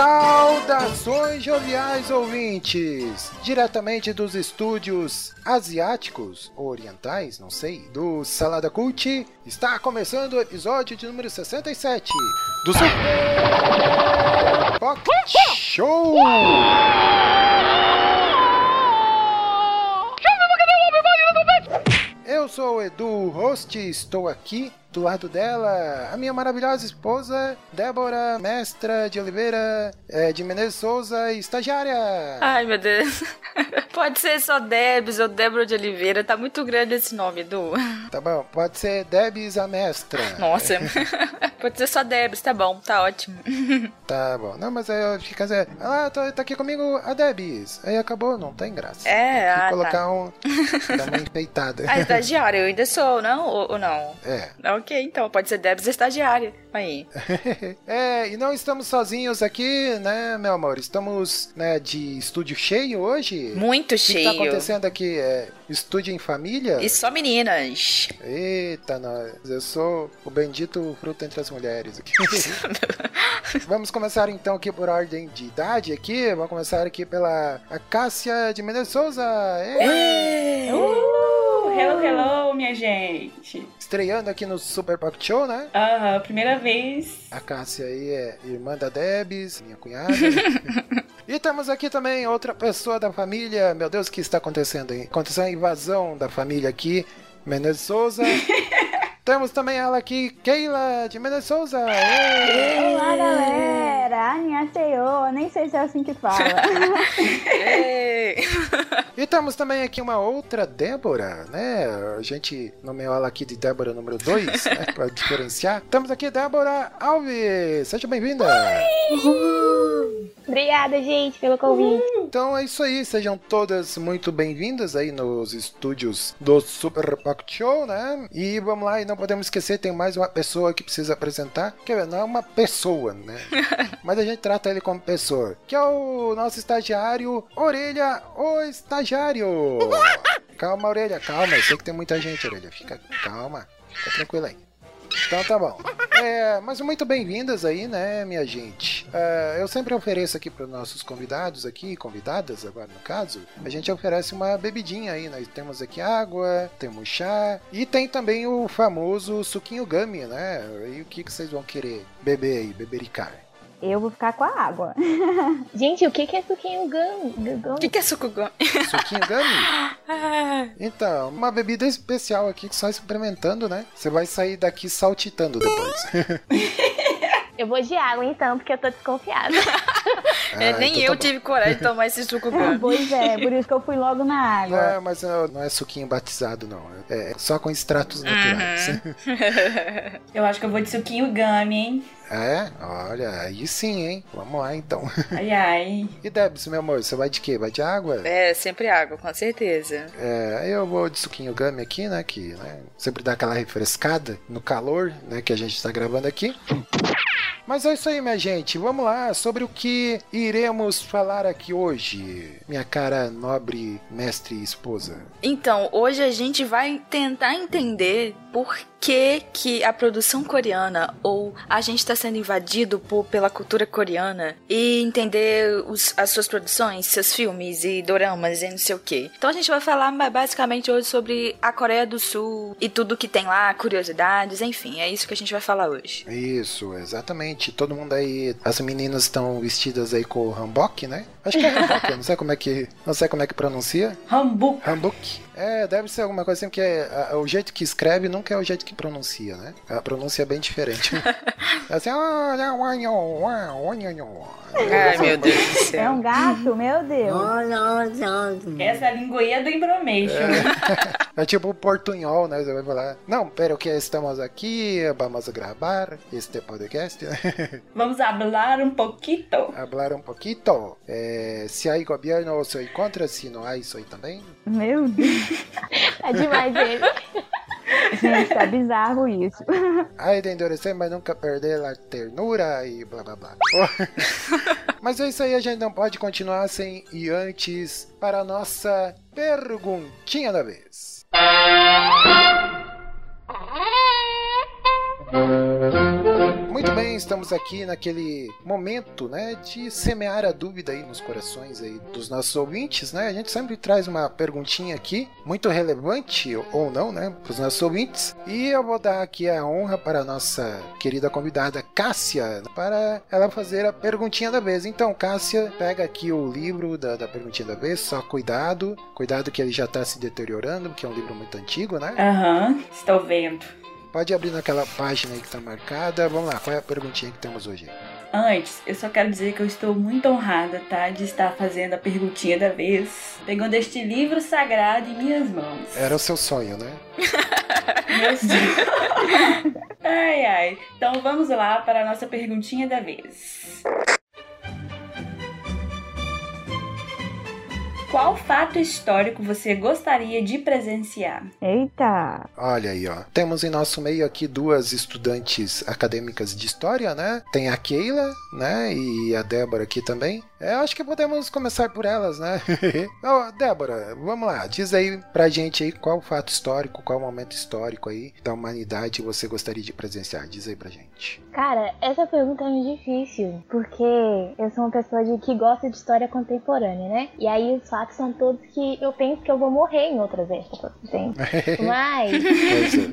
Saudações joviais ouvintes! Diretamente dos estúdios asiáticos orientais, não sei, do Salada Cult, está começando o episódio de número 67 do Super Pocket Show! Eu sou o Edu, host, estou aqui do lado dela, a minha maravilhosa esposa, Débora Mestra de Oliveira, eh, de Menezes Souza, estagiária. Ai, meu Deus. Pode ser só Debs ou Débora de Oliveira. Tá muito grande esse nome, Edu. Tá bom, pode ser Debs a Mestra. Nossa. Pode ser só Debs, tá bom, tá ótimo. Tá bom, não, mas aí fica assim, ah, tá, tá aqui comigo a Debs. Aí acabou, não tem graça. É, Tem que ah, colocar tá. um, dar uma enfeitada. A estagiária, eu ainda sou, não? Ou, ou não? É. Ok, então, pode ser Debs estagiária. Aí. é, e não estamos sozinhos aqui, né, meu amor? Estamos, né, de estúdio cheio hoje. Muito O que tá cheio. acontecendo aqui? É estúdio em família? E só meninas. Eita, nós. Eu sou o bendito fruto entre as mulheres aqui. Vamos começar então aqui por ordem de idade aqui. Vamos começar aqui pela a Cássia de Menezes Souza. Ê! Uh, hello, hello, minha gente. Estreando aqui no Super Pocket Show, né? Aham, primeira vez. A Cássia aí é irmã da Debs, minha cunhada. e temos aqui também outra pessoa da família. Meu Deus, o que está acontecendo aí? Aconteceu a invasão da família aqui. Menezes Souza. temos também ela aqui, Keila de Menezes Souza. Ê! Olá, galera! Annyeonghaseyo! Nem sei se é assim que fala. Ei. E temos também aqui uma outra Débora, né? A gente nomeou ela aqui de Débora número 2, né? Pra diferenciar. Temos aqui Débora Alves. Seja bem-vinda. Obrigada, gente, pelo convite. Então é isso aí, sejam todas muito bem-vindas aí nos estúdios do Super Pocket Show, né? E vamos lá, e não podemos esquecer, tem mais uma pessoa que precisa apresentar, que não é uma pessoa, né? Mas a gente trata ele como pessoa, que é o nosso estagiário Orelha, o estagiário. Calma, Orelha, calma, eu sei que tem muita gente, Orelha, fica calma, fica tranquila aí. Então tá bom. É, mas muito bem-vindas aí, né, minha gente? É, eu sempre ofereço aqui para os nossos convidados aqui, convidadas agora no caso, a gente oferece uma bebidinha aí. Nós temos aqui água, temos chá e tem também o famoso suquinho gummy, né? E o que, que vocês vão querer beber aí, bebericar? Eu vou ficar com a água. gente, o que que é suquinho gum? O que, que é sucugão? Suquinho gummy? Então, uma bebida especial aqui que só experimentando, né? Você vai sair daqui saltitando depois. Eu vou de água então, porque eu tô desconfiada. É, Ah, nem então eu tá tive coragem de tomar esse suco pois é, por isso que eu fui logo na água. É, mas não não é suquinho batizado, não. É só com extratos naturais. Eu acho que eu vou de suquinho gummy, hein? É? Olha, aí sim, hein? Vamos lá, então. Ai, ai. E Debs, meu amor, você vai de quê? Vai de água? É, sempre água, com certeza. É, eu vou de suquinho gummy aqui, né? Que né, sempre dá aquela refrescada no calor, né? Que a gente tá gravando aqui. Mas é isso aí, minha gente. Vamos lá sobre o que iremos falar aqui hoje, minha cara nobre mestre e esposa. Então, hoje a gente vai tentar entender por que, que a produção coreana ou a gente está sendo invadido por, pela cultura coreana e entender os- as suas produções, seus filmes e doramas e não sei o que. Então a gente vai falar ba- basicamente hoje sobre a Coreia do Sul e tudo que tem lá, curiosidades, enfim, é isso que a gente vai falar hoje. Isso, exatamente. Todo mundo aí, as meninas estão vestidas aí com o hanbok, né? Acho que é hanbok, eu não sei como é que, não sei como é que pronuncia. Hamburgo. Hanbok. É, deve ser alguma coisa assim, porque é, o jeito que escreve nunca é o jeito que pronuncia, né? A pronúncia é bem diferente. É assim, olha, olha, olha. Ai, meu Deus do É céu. um gato? Meu Deus. Essa é a linguinha do Embromation. É tipo o portunhol, né? Você vai falar, não, pero que estamos aqui, vamos gravar este podcast. Vamos hablar um pouquinho. Hablar um pouquito. É, se há governo, sou contra, se não há, sou também. Meu Deus. Tá demais ele. Gente, tá bizarro isso. Ai de endurecer, mas nunca perder a ternura e blá blá blá. mas é isso aí, a gente não pode continuar sem e antes para a nossa perguntinha da vez. Muito bem, estamos aqui naquele momento, né, de semear a dúvida aí nos corações aí dos nossos ouvintes, né? A gente sempre traz uma perguntinha aqui, muito relevante ou não, né, para os nossos ouvintes. E eu vou dar aqui a honra para a nossa querida convidada Cássia, para ela fazer a perguntinha da vez. Então, Cássia, pega aqui o livro da, da perguntinha da vez, só cuidado, cuidado que ele já está se deteriorando, porque é um livro muito antigo, né? Aham, estou vendo. Pode abrir naquela página aí que tá marcada. Vamos lá, qual é a perguntinha que temos hoje? Antes, eu só quero dizer que eu estou muito honrada, tá? De estar fazendo a perguntinha da vez, pegando este livro sagrado em minhas mãos. Era o seu sonho, né? Meu ai, ai. Então vamos lá para a nossa perguntinha da vez. Qual fato histórico você gostaria de presenciar? Eita! Olha aí, ó. Temos em nosso meio aqui duas estudantes acadêmicas de história, né? Tem a Keila, né? E a Débora aqui também. É, acho que podemos começar por elas, né? Ô, Débora, vamos lá. Diz aí pra gente aí qual fato histórico, qual momento histórico aí da humanidade você gostaria de presenciar. Diz aí pra gente. Cara, essa pergunta é muito difícil, porque eu sou uma pessoa de, que gosta de história contemporânea, né? E aí os fatos são todos que eu penso que eu vou morrer em outras épocas, entende? Mas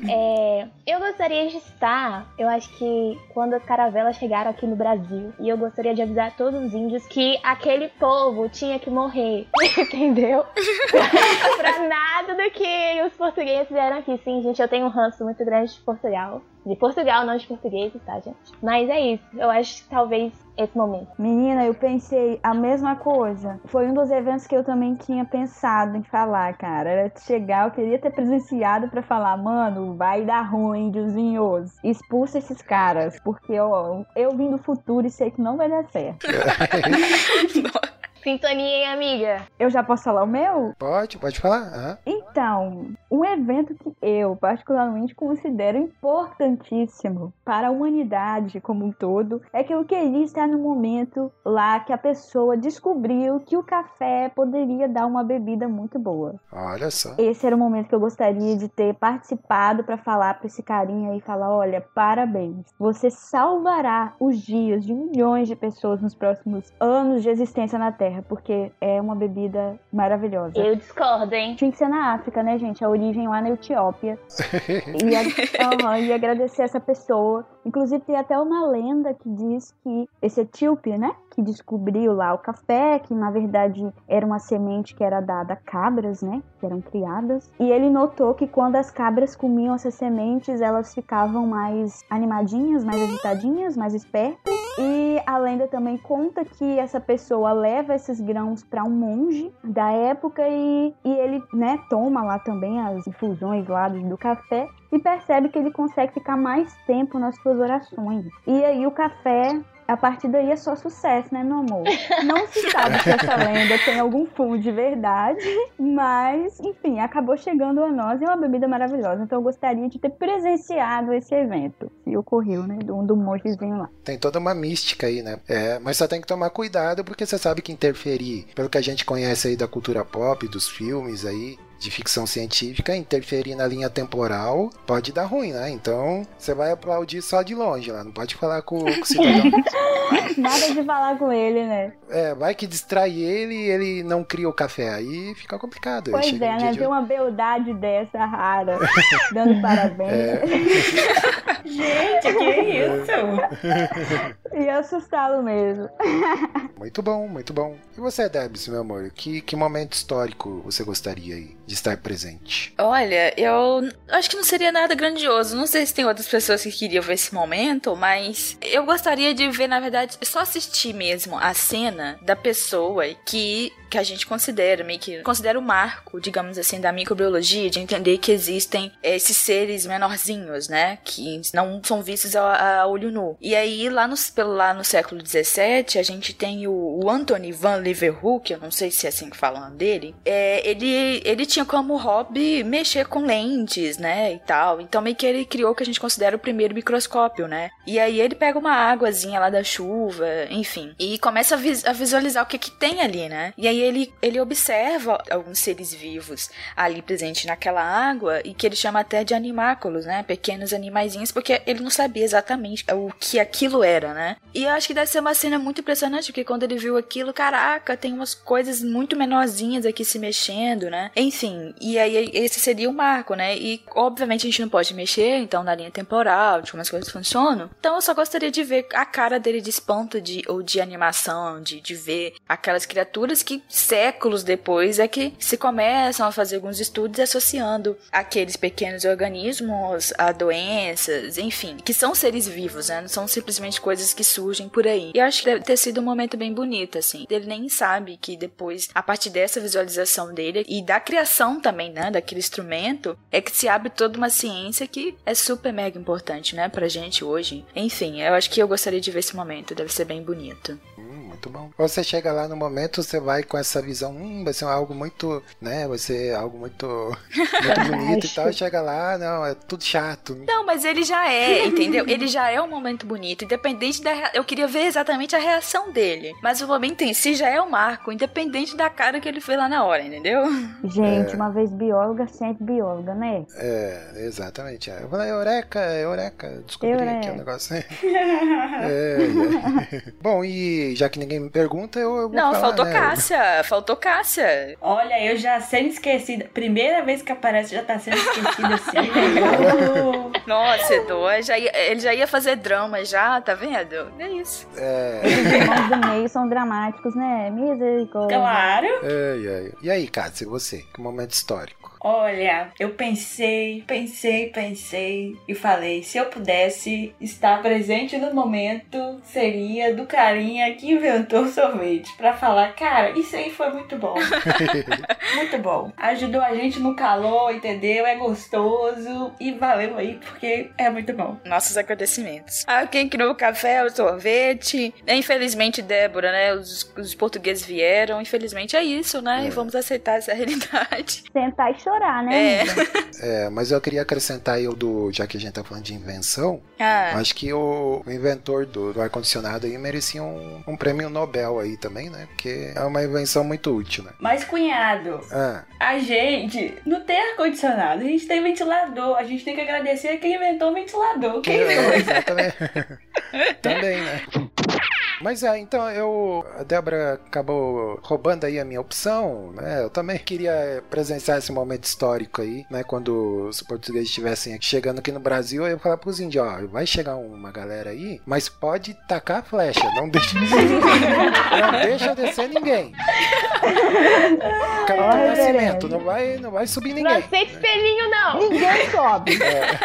é. é, eu gostaria de estar, eu acho que quando as caravelas chegaram aqui no Brasil, e eu gostaria de avisar todos os índios que aquele povo tinha que morrer, entendeu? pra nada do que os portugueses fizeram aqui. Sim, gente, eu tenho um ranço muito grande de Portugal. De Portugal, não de portugueses, tá, gente? Mas é isso. Eu acho que talvez esse momento. Menina, eu pensei a mesma coisa. Foi um dos eventos que eu também tinha pensado em falar, cara. Era de chegar, eu queria ter presenciado pra falar, mano, vai dar ruim, índiozinhos. Expulsa esses caras, porque ó, eu vim do futuro e sei que não vai dar certo. Sintonia, hein, amiga? Eu já posso falar o meu? Pode, pode falar. Aham. Então, um evento que eu particularmente considero importantíssimo para a humanidade como um todo é que eu queria estar no momento lá que a pessoa descobriu que o café poderia dar uma bebida muito boa. Olha só. Esse era o momento que eu gostaria de ter participado para falar para esse carinha aí, falar, olha, parabéns. Você salvará os dias de milhões de pessoas nos próximos anos de existência na Terra, porque é uma bebida maravilhosa. Eu discordo, hein? Tinha que ser na África, né, gente? A origem lá na Etiópia. E, a- e agradecer essa pessoa. Inclusive, tem até uma lenda que diz que esse etíope, né? Que descobriu lá o café, que na verdade era uma semente que era dada a cabras, né? Que eram criadas. E ele notou que quando as cabras comiam essas sementes, elas ficavam mais animadinhas, mais agitadinhas, mais espertas. E a lenda também conta que essa pessoa leva esses grãos para um monge da época e, e ele, né, toma lá também as infusões lá do, café e percebe que ele consegue ficar mais tempo nas suas orações. E aí o café, a partir daí é só sucesso, né, meu amor? Não se sabe se essa lenda tem algum fundo de verdade, mas, enfim, acabou chegando a nós e é uma bebida maravilhosa. Então eu gostaria de ter presenciado esse evento, se ocorreu, né, do, do lá. Tem toda uma mística aí, né? É, mas só tem que tomar cuidado porque você sabe que interferir, pelo que a gente conhece aí da cultura pop, dos filmes aí, de ficção científica, interferir na linha temporal pode dar ruim, né? Então você vai aplaudir só de longe lá, não pode falar com, com o cidadão. Nada de falar com ele, né? É, vai que distrai ele e ele não cria o café, aí fica complicado. Pois é, né? Ver uma beldade dessa rara, dando parabéns. É. Gente, que isso? Ia assustá-lo mesmo. Muito bom, muito bom. E você, Debs, meu amor? Que, que momento histórico você gostaria aí de estar presente? Olha, eu acho que não seria nada grandioso. Não sei se tem outras pessoas que queriam ver esse momento, mas eu gostaria de ver, na verdade, só assistir mesmo a cena da pessoa que que a gente considera, meio que considera o marco, digamos assim, da microbiologia, de entender que existem esses seres menorzinhos, né, que não são vistos a, a olho nu. E aí, lá no, pelo, lá no século XVII, a gente tem o, o Anthony van Leeuwenhoek, eu não sei se é assim que falam dele, é, ele, ele tinha como hobby mexer com lentes, né, e tal. Então, meio que ele criou o que a gente considera o primeiro microscópio, né. E aí ele pega uma águazinha lá da chuva, enfim, e começa a, vis a visualizar o que que tem ali, né. E aí aí ele, ele observa alguns seres vivos ali presentes naquela água e que ele chama até de animáculos, né? Pequenos animaizinhos, porque ele não sabia exatamente o que aquilo era, né? E eu acho que deve ser uma cena muito impressionante, porque quando ele viu aquilo, caraca, tem umas coisas muito menorzinhas aqui se mexendo, né? Enfim, e aí esse seria o marco, né? E obviamente a gente não pode mexer, então na linha temporal, de como as coisas funcionam. Então eu só gostaria de ver a cara dele de espanto de, ou de animação, de, de ver aquelas criaturas que séculos depois é que se começam a fazer alguns estudos associando aqueles pequenos organismos a doenças, enfim, que são seres vivos, né? Não são simplesmente coisas que surgem por aí. E acho que deve ter sido um momento bem bonito, assim. Ele nem sabe que depois, a partir dessa visualização dele e da criação também, né, daquele instrumento, é que se abre toda uma ciência que é super mega importante, né, pra gente hoje. Enfim, eu acho que eu gostaria de ver esse momento, deve ser bem bonito muito bom. Você chega lá no momento, você vai com essa visão, hum, vai ser algo muito, né, vai ser algo muito, muito bonito e tal, chega lá, não, é tudo chato. Não, mas ele já é, entendeu? Ele já é um momento bonito, independente da, eu queria ver exatamente a reação dele, mas o momento em si já é o marco, independente da cara que ele fez lá na hora, entendeu? Gente, é. uma vez bióloga, sempre bióloga, né? É, exatamente. Eu falei, eureka, eureka, descobri eureka. aqui o um negócio. é, é. Bom, e já que ninguém me pergunta, eu, eu vou Não, falar, faltou né? Cássia. Faltou Cássia. Olha, eu já sendo esquecida. Primeira vez que aparece, já tá sendo esquecida assim. Nossa, Edu, já ia, ele já ia fazer drama já, tá vendo? É isso. É. Os irmãos do meio são dramáticos, né? Misericórdia. Claro. E aí, Cássia, você? Que momento histórico? Olha, eu pensei, pensei, pensei e falei: se eu pudesse estar presente no momento, seria do carinha que inventou o sorvete. Pra falar, cara, isso aí foi muito bom. muito bom. Ajudou a gente no calor, entendeu? É gostoso e valeu aí porque é muito bom. Nossos agradecimentos. A quem criou o café, o sorvete. Infelizmente, Débora, né? Os, os portugueses vieram. Infelizmente é isso, né? É. E vamos aceitar essa realidade. Sentar e chorar, né? É. é. mas eu queria acrescentar aí o do. Já que a gente tá falando de invenção, ah. acho que o, o inventor do, do ar-condicionado aí merecia um, um, prêmio Nobel aí também, né? Porque é uma invenção muito útil, né? Mas, cunhado, ah. a gente não tem ar-condicionado, a gente tem ventilador. A gente tem que agradecer a quem inventou o ventilador. Quem é, exatamente. também, né? Mas é, então eu. A Débora acabou roubando aí a minha opção, né? Eu também queria presenciar esse momento histórico aí, né? Quando os portugueses estivessem chegando aqui no Brasil, eu ia falar pros índios, ó, vai chegar uma galera aí, mas pode tacar a flecha, não deixa. não deixa descer ninguém. Capitão Nascimento, não vai, não vai subir ninguém. Não aceita espelhinho, não. Ninguém sobe. É.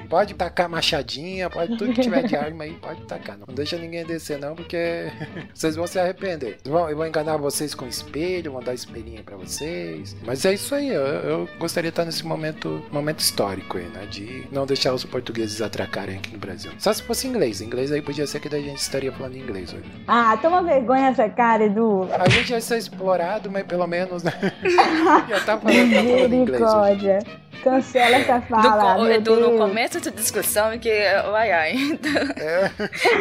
pode tacar machadinha, pode tudo que tiver de arma aí, pode tacar. Não deixa ninguém descer, não, porque vocês vão se arrepender. Eu vou enganar vocês com espelho, vou dar espelhinho para vocês. Mas é isso aí, eu, eu, gostaria de estar nesse momento, momento histórico aí, né? De não deixar os portugueses atracarem aqui no Brasil. Só se fosse inglês. Inglês aí podia ser que a gente estaria falando inglês hoje. Ah, toma vergonha essa cara, Edu. A gente ia ser explorado, mas pelo menos, né? já tá falando, tá falando inglês hoje. Cancela essa fala. Do, Edu, no começo da discussão, que. Ai, ai. É.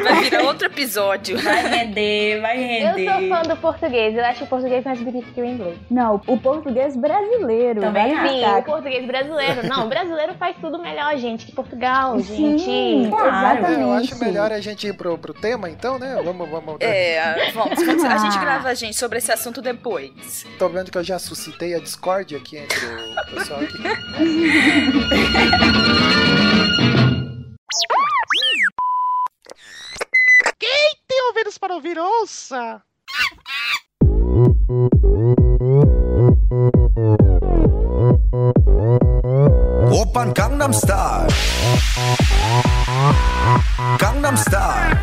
Vai virar outro episódio. Vai render, vai render. Eu sou fã do português. Eu acho o português mais bonito que o inglês. Não, o português brasileiro. Também Sim, o português brasileiro. Não, o brasileiro faz tudo melhor, gente, que Portugal, Sim, gente. Claro. Exatamente. Eu acho melhor a gente ir pro, pro tema, então, né? Vamos, vamos. É, vamos. A gente ah. grava, gente, sobre esse assunto depois. Tô vendo que eu já suscitei a discórdia aqui entre o pessoal aqui. criança. Opern Gangnam Style. Gangnam Style.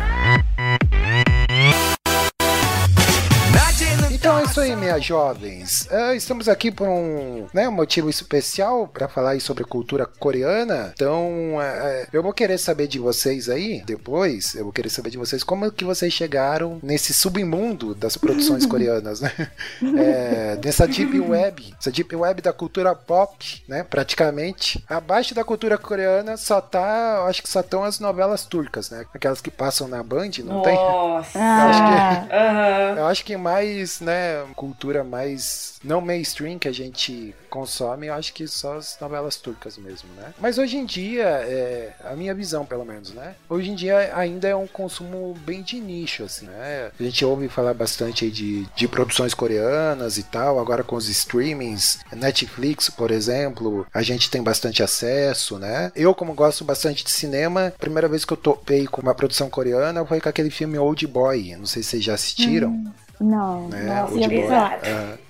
Então é isso aí, minhas jovens. É, Estamos aqui por um né, um motivo especial para falar aí sobre cultura coreana. Então, é, é, eu vou querer saber de vocês aí, depois, eu vou querer saber de vocês como que vocês chegaram nesse submundo das produções coreanas, né? É, nessa deep web, essa deep web da cultura pop, né? Praticamente. Abaixo da cultura coreana só tá, eu acho que só estão as novelas turcas, né? Aquelas que passam na Band, não tem? Nossa. Ah, Aham. Eu acho que mais, né, cultura mais não mainstream que a gente consome, eu acho que só as novelas turcas mesmo, né? Mas hoje em dia, é, a minha visão pelo menos, né? Hoje em dia ainda é um consumo bem de nicho, assim, né? A gente ouve falar bastante aí de, de produções coreanas e tal, agora com os streamings, Netflix, por exemplo, a gente tem bastante acesso, né? Eu, como gosto bastante de cinema, a primeira vez que eu topei com uma produção coreana foi com aquele filme Old Boy, não sei se vocês já assistiram. não, né? nossa, Old Boy. falar.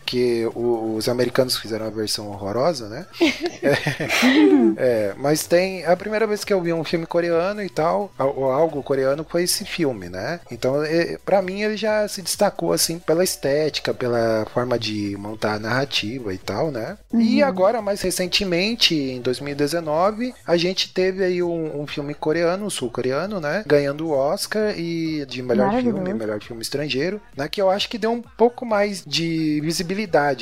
Que o- os americanos fizeram a versão horrorosa, né? É, mas tem. A primeira vez que eu vi um filme coreano e tal, ou algo coreano, foi esse filme, né? Então, é, pra mim, ele já se destacou, assim, pela estética, pela forma de montar a narrativa e tal, né? E agora, mais recentemente, em 2019, a gente teve aí um, um filme coreano, sul-coreano, né? Ganhando o Oscar e de melhor filme, melhor filme estrangeiro, né? Que eu acho que deu um pouco mais de visibilidade,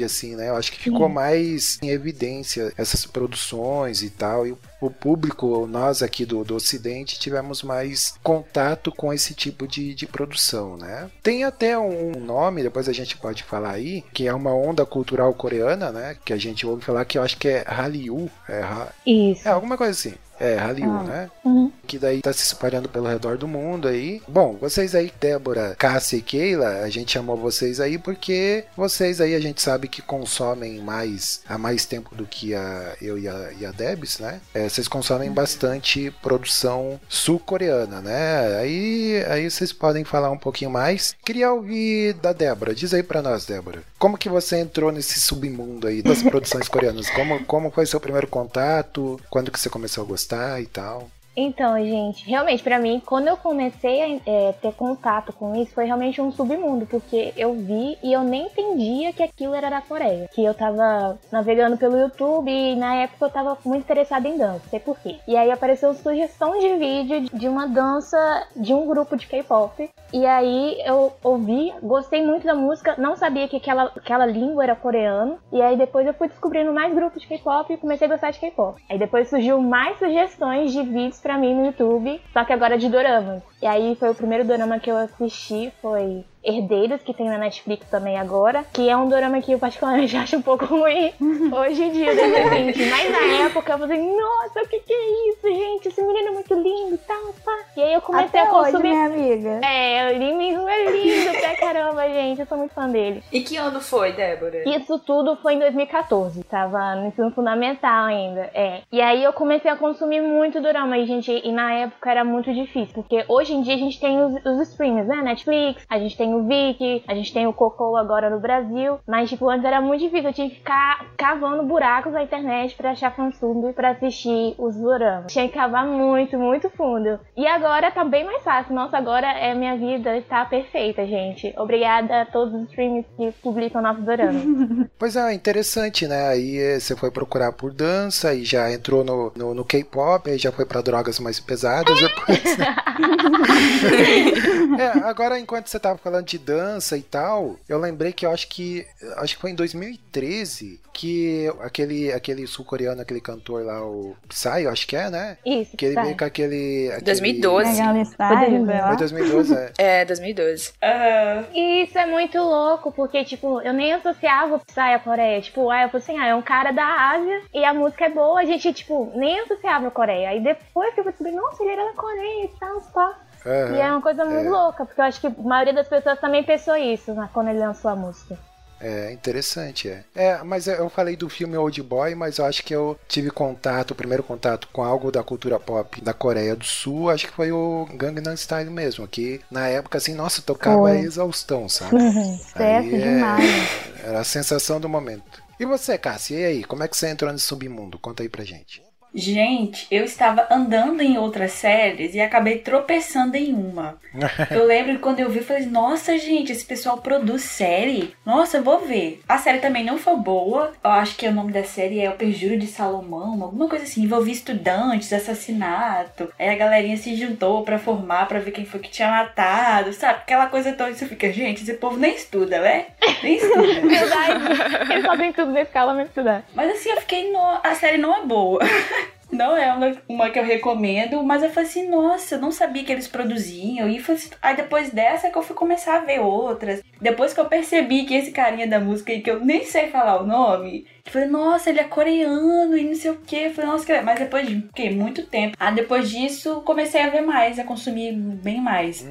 assim, né? Eu acho que ficou mais em evidência essas produções e tal. E o- o público, nós aqui do, do Ocidente, tivemos mais contato com esse tipo de, de produção, né? Tem até um nome, depois a gente pode falar aí, que é uma onda cultural coreana, né? Que a gente ouve falar que eu acho que é Hallyu. É, Ha- Isso. é alguma coisa assim. É, Hallyu, Ah. né? Uhum. Que daí tá se espalhando pelo redor do mundo aí. Bom, vocês aí, Débora, Cássia e Keila, a gente chamou vocês aí porque vocês aí a gente sabe que consomem mais há mais tempo do que a, eu e a, e a Debs, né? É, vocês consomem bastante produção sul-coreana, né? Aí, aí vocês podem falar um pouquinho mais. Queria ouvir da Débora. Diz aí pra nós, Débora. Como que você entrou nesse submundo aí das produções coreanas? Como, como foi seu primeiro contato? Quando que você começou a gostar e tal? Então, gente, realmente, pra mim, quando eu comecei a é, ter contato com isso, foi realmente um submundo, porque eu vi e eu nem entendia que aquilo era da Coreia. Que eu tava navegando pelo YouTube e na época eu tava muito interessada em dança, sei por quê. E aí apareceu sugestão de vídeo de uma dança de um grupo de K-pop. E aí eu ouvi, gostei muito da música, não sabia que aquela, aquela língua era coreano. E aí depois eu fui descobrindo mais grupos de K-pop e comecei a gostar de K-pop. Aí depois surgiu mais sugestões de vídeos pra mim no YouTube, só que agora de doramas. E aí foi o primeiro dorama que eu assisti, foi Herdeiros, que tem na Netflix também agora, que é um dorama que eu particularmente acho um pouco ruim hoje em dia, 2020. Mas na época eu falei, nossa, o que que é isso, gente? Esse menino é muito lindo e tal, pá. E aí eu comecei Até a hoje, consumir... minha amiga. É, o Lee Min-ho é lindo pra caramba, gente. Eu sou muito fã dele. E que ano foi, Débora? Isso tudo foi em 2014. Tava no ensino fundamental ainda. É. E aí eu comecei a consumir muito dorama. E, gente, e na época era muito difícil. Porque hoje em dia a gente tem os, os streams, né? Netflix, a gente tem o Viki, a gente tem o Cocô agora no Brasil. Mas, tipo, antes era muito difícil. Eu tinha que ficar cavando buracos na internet pra achar fansub pra assistir os doramas. Tinha que cavar muito, muito fundo. E agora tá bem mais fácil. Nossa, agora é minha vida está perfeita, gente. Obrigada a todos os streams que publicam novos doramas. Pois é, interessante, né? Aí eh, você foi procurar por dança e já entrou no, no, no K-pop, aí já foi pra drogas mais pesadas depois. é, agora enquanto você tava falando de dança e tal, eu lembrei que eu acho que acho que foi em 2013 que aquele aquele sul-coreano, aquele cantor lá, o Psy, eu acho que é, né? Isso, Que ele veio com aquele, aquele 2012. Legal Style, sei lá. Foi 2012, é. É, 2012. Aham. E isso é muito louco, porque, tipo, eu nem associava o Psy à Coreia. Tipo, aí eu falei assim, ah, é um cara da Ásia e a música é boa. A gente, tipo, nem associava a Coreia. Aí depois que eu descobri, nossa, ele era da Coreia e tal, pá. Aham. E é uma coisa muito É. louca, porque eu acho que a maioria das pessoas também pensou isso né, quando ele lançou a música. É interessante, é. É, mas eu falei do filme Old Boy, mas eu acho que eu tive contato, o primeiro contato com algo da cultura pop da Coreia do Sul, acho que foi o Gangnam Style mesmo, que na época, assim, nossa, tocava Foi. exaustão, sabe? Aí é- demais. Era a sensação do momento. E você, Cássia, e aí? Como é que você entrou nesse submundo? Conta aí pra gente. Gente, eu estava andando em outras séries e acabei tropeçando em uma. Eu lembro que quando eu vi, eu falei, nossa, gente, esse pessoal produz série? Nossa, eu vou ver. A série também não foi boa. Eu acho que o nome da série é O Perjúrio de Salomão, alguma coisa assim. Envolvia estudantes, assassinato. Aí a galerinha se juntou pra formar, pra ver quem foi que tinha matado, sabe? Aquela coisa toda. Você fica, gente, esse povo nem estuda, né? Nem estuda. Verdade. Eles fazem tudo na escala, mas estudar. Mas assim, eu fiquei. No... A série não é boa. Não é uma, uma que eu recomendo, mas eu falei assim, nossa, eu não sabia que eles produziam. E assim, aí depois dessa que eu fui começar a ver outras. Depois que eu percebi que esse carinha da música aí, que eu nem sei falar o nome, eu falei, nossa, ele é coreano e não sei o que. Eu falei, nossa, que... mas depois de quê? muito tempo. Ah, depois disso, comecei a ver mais, a consumir bem mais.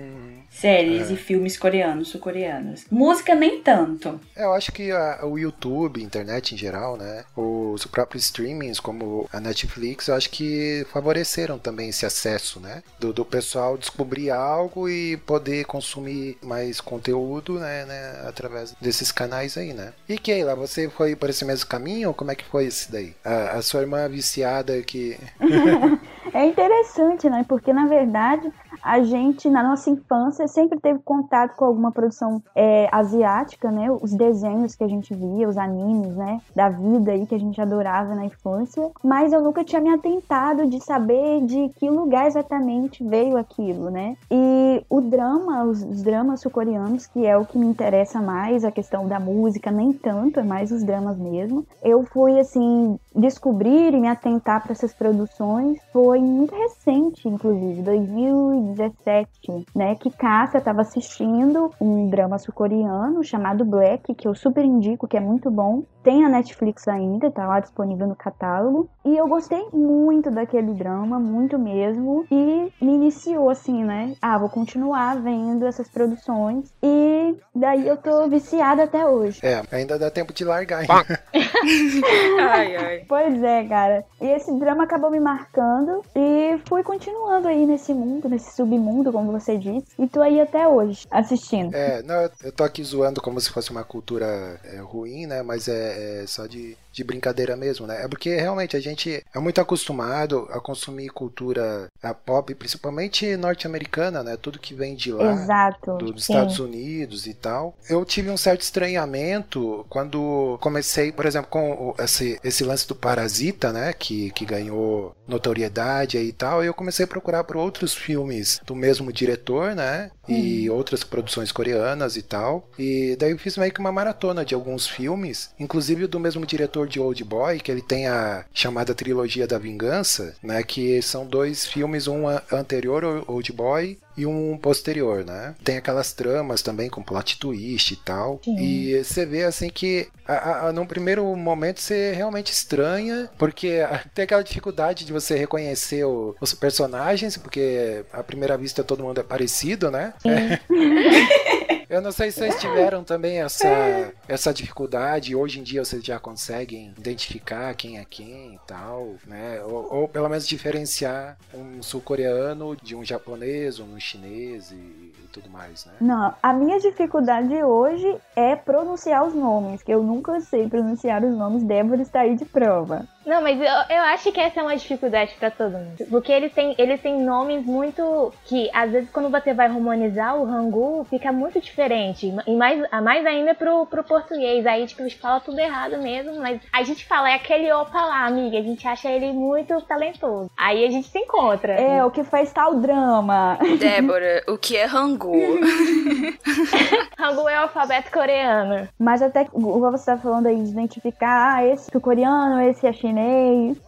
Séries e filmes coreanos, sul-coreanos. Música nem tanto. É, Eu acho que a- o YouTube, internet em geral, né? Os próprios streamings, como a Netflix, eu acho que favoreceram também esse acesso, né? Do, do pessoal descobrir algo e poder consumir mais conteúdo, né, né? Através desses canais aí, né? E Keila, você foi por esse mesmo caminho? Como é que foi isso daí? A, a sua irmã viciada que. É interessante, né? Porque na verdade a gente na nossa infância sempre teve contato com alguma produção é, asiática, né? Os desenhos que a gente via, os animes, né? Da vida aí que a gente adorava na infância. Mas eu nunca tinha me atentado de saber de que lugar exatamente veio aquilo, né? E o drama, os, os dramas sul-coreanos, que é o que me interessa mais, a questão da música, nem tanto, é mais os dramas mesmo. Eu fui assim descobrir e me atentar para essas produções foi muito recente, inclusive, 2017, né? Que Cássia estava assistindo um drama sul-coreano chamado Black, que eu super indico, que é muito bom. Tem a Netflix ainda, tá lá disponível no catálogo. E eu gostei muito daquele drama, muito mesmo. E me iniciou assim, né? Ah, vou continuar vendo essas produções. E daí eu tô viciada até hoje. É, ainda dá tempo de largar ainda. Ai, ai. Pois é, cara. E esse drama acabou me marcando e fui continuando aí nesse mundo, nesse submundo, como você disse. E tô aí até hoje, assistindo. É, não, eu- eu tô aqui zoando como se fosse uma cultura é, ruim, né? Mas é, é só de, de brincadeira mesmo, né? É porque realmente a gente é muito acostumado a consumir cultura a pop, principalmente norte-americana, né? Tudo que vem de lá. Exato. do- dos sim. Estados Unidos e tal. Eu tive um certo estranhamento quando comecei, por exemplo, com esse, esse lance do Parasita, né, que, que ganhou notoriedade e tal, e eu comecei a procurar por outros filmes do mesmo diretor, né, e outras produções coreanas e tal. E daí eu fiz meio que uma maratona de alguns filmes, inclusive do mesmo diretor de Old Boy, que ele tem a chamada trilogia da vingança, né, que são dois filmes, um anterior ao Old Boy e um posterior, né? Tem aquelas tramas também com plot twist e tal. E você vê assim que a, a, num primeiro momento você realmente estranha, porque tem aquela dificuldade de você reconhecer o- os personagens, porque à primeira vista todo mundo é parecido, né? Eu não sei se vocês tiveram também essa, essa dificuldade. Hoje em dia vocês já conseguem identificar quem é quem e tal, né? Ou, ou pelo menos diferenciar um sul-coreano de um japonês ou um chinês e, e tudo mais, né? Não, a minha dificuldade hoje é pronunciar os nomes, que eu nunca sei pronunciar os nomes. Débora está aí de prova. Não, mas eu, eu acho que essa é uma dificuldade pra todo mundo. Porque eles têm, eles têm nomes muito. que às vezes quando você vai romanizar o Hangul fica muito diferente. E mais, a mais ainda pro, pro português. Aí, tipo, eles falam tudo errado mesmo. Mas a gente fala, é aquele opa lá, amiga. A gente acha ele muito talentoso. Aí a gente se encontra. É, o que faz tal drama. Débora, o que é Hangul? Hangul é o alfabeto coreano. Mas até que, igual você tá falando aí, de identificar, ah, esse é coreano, esse é chinês.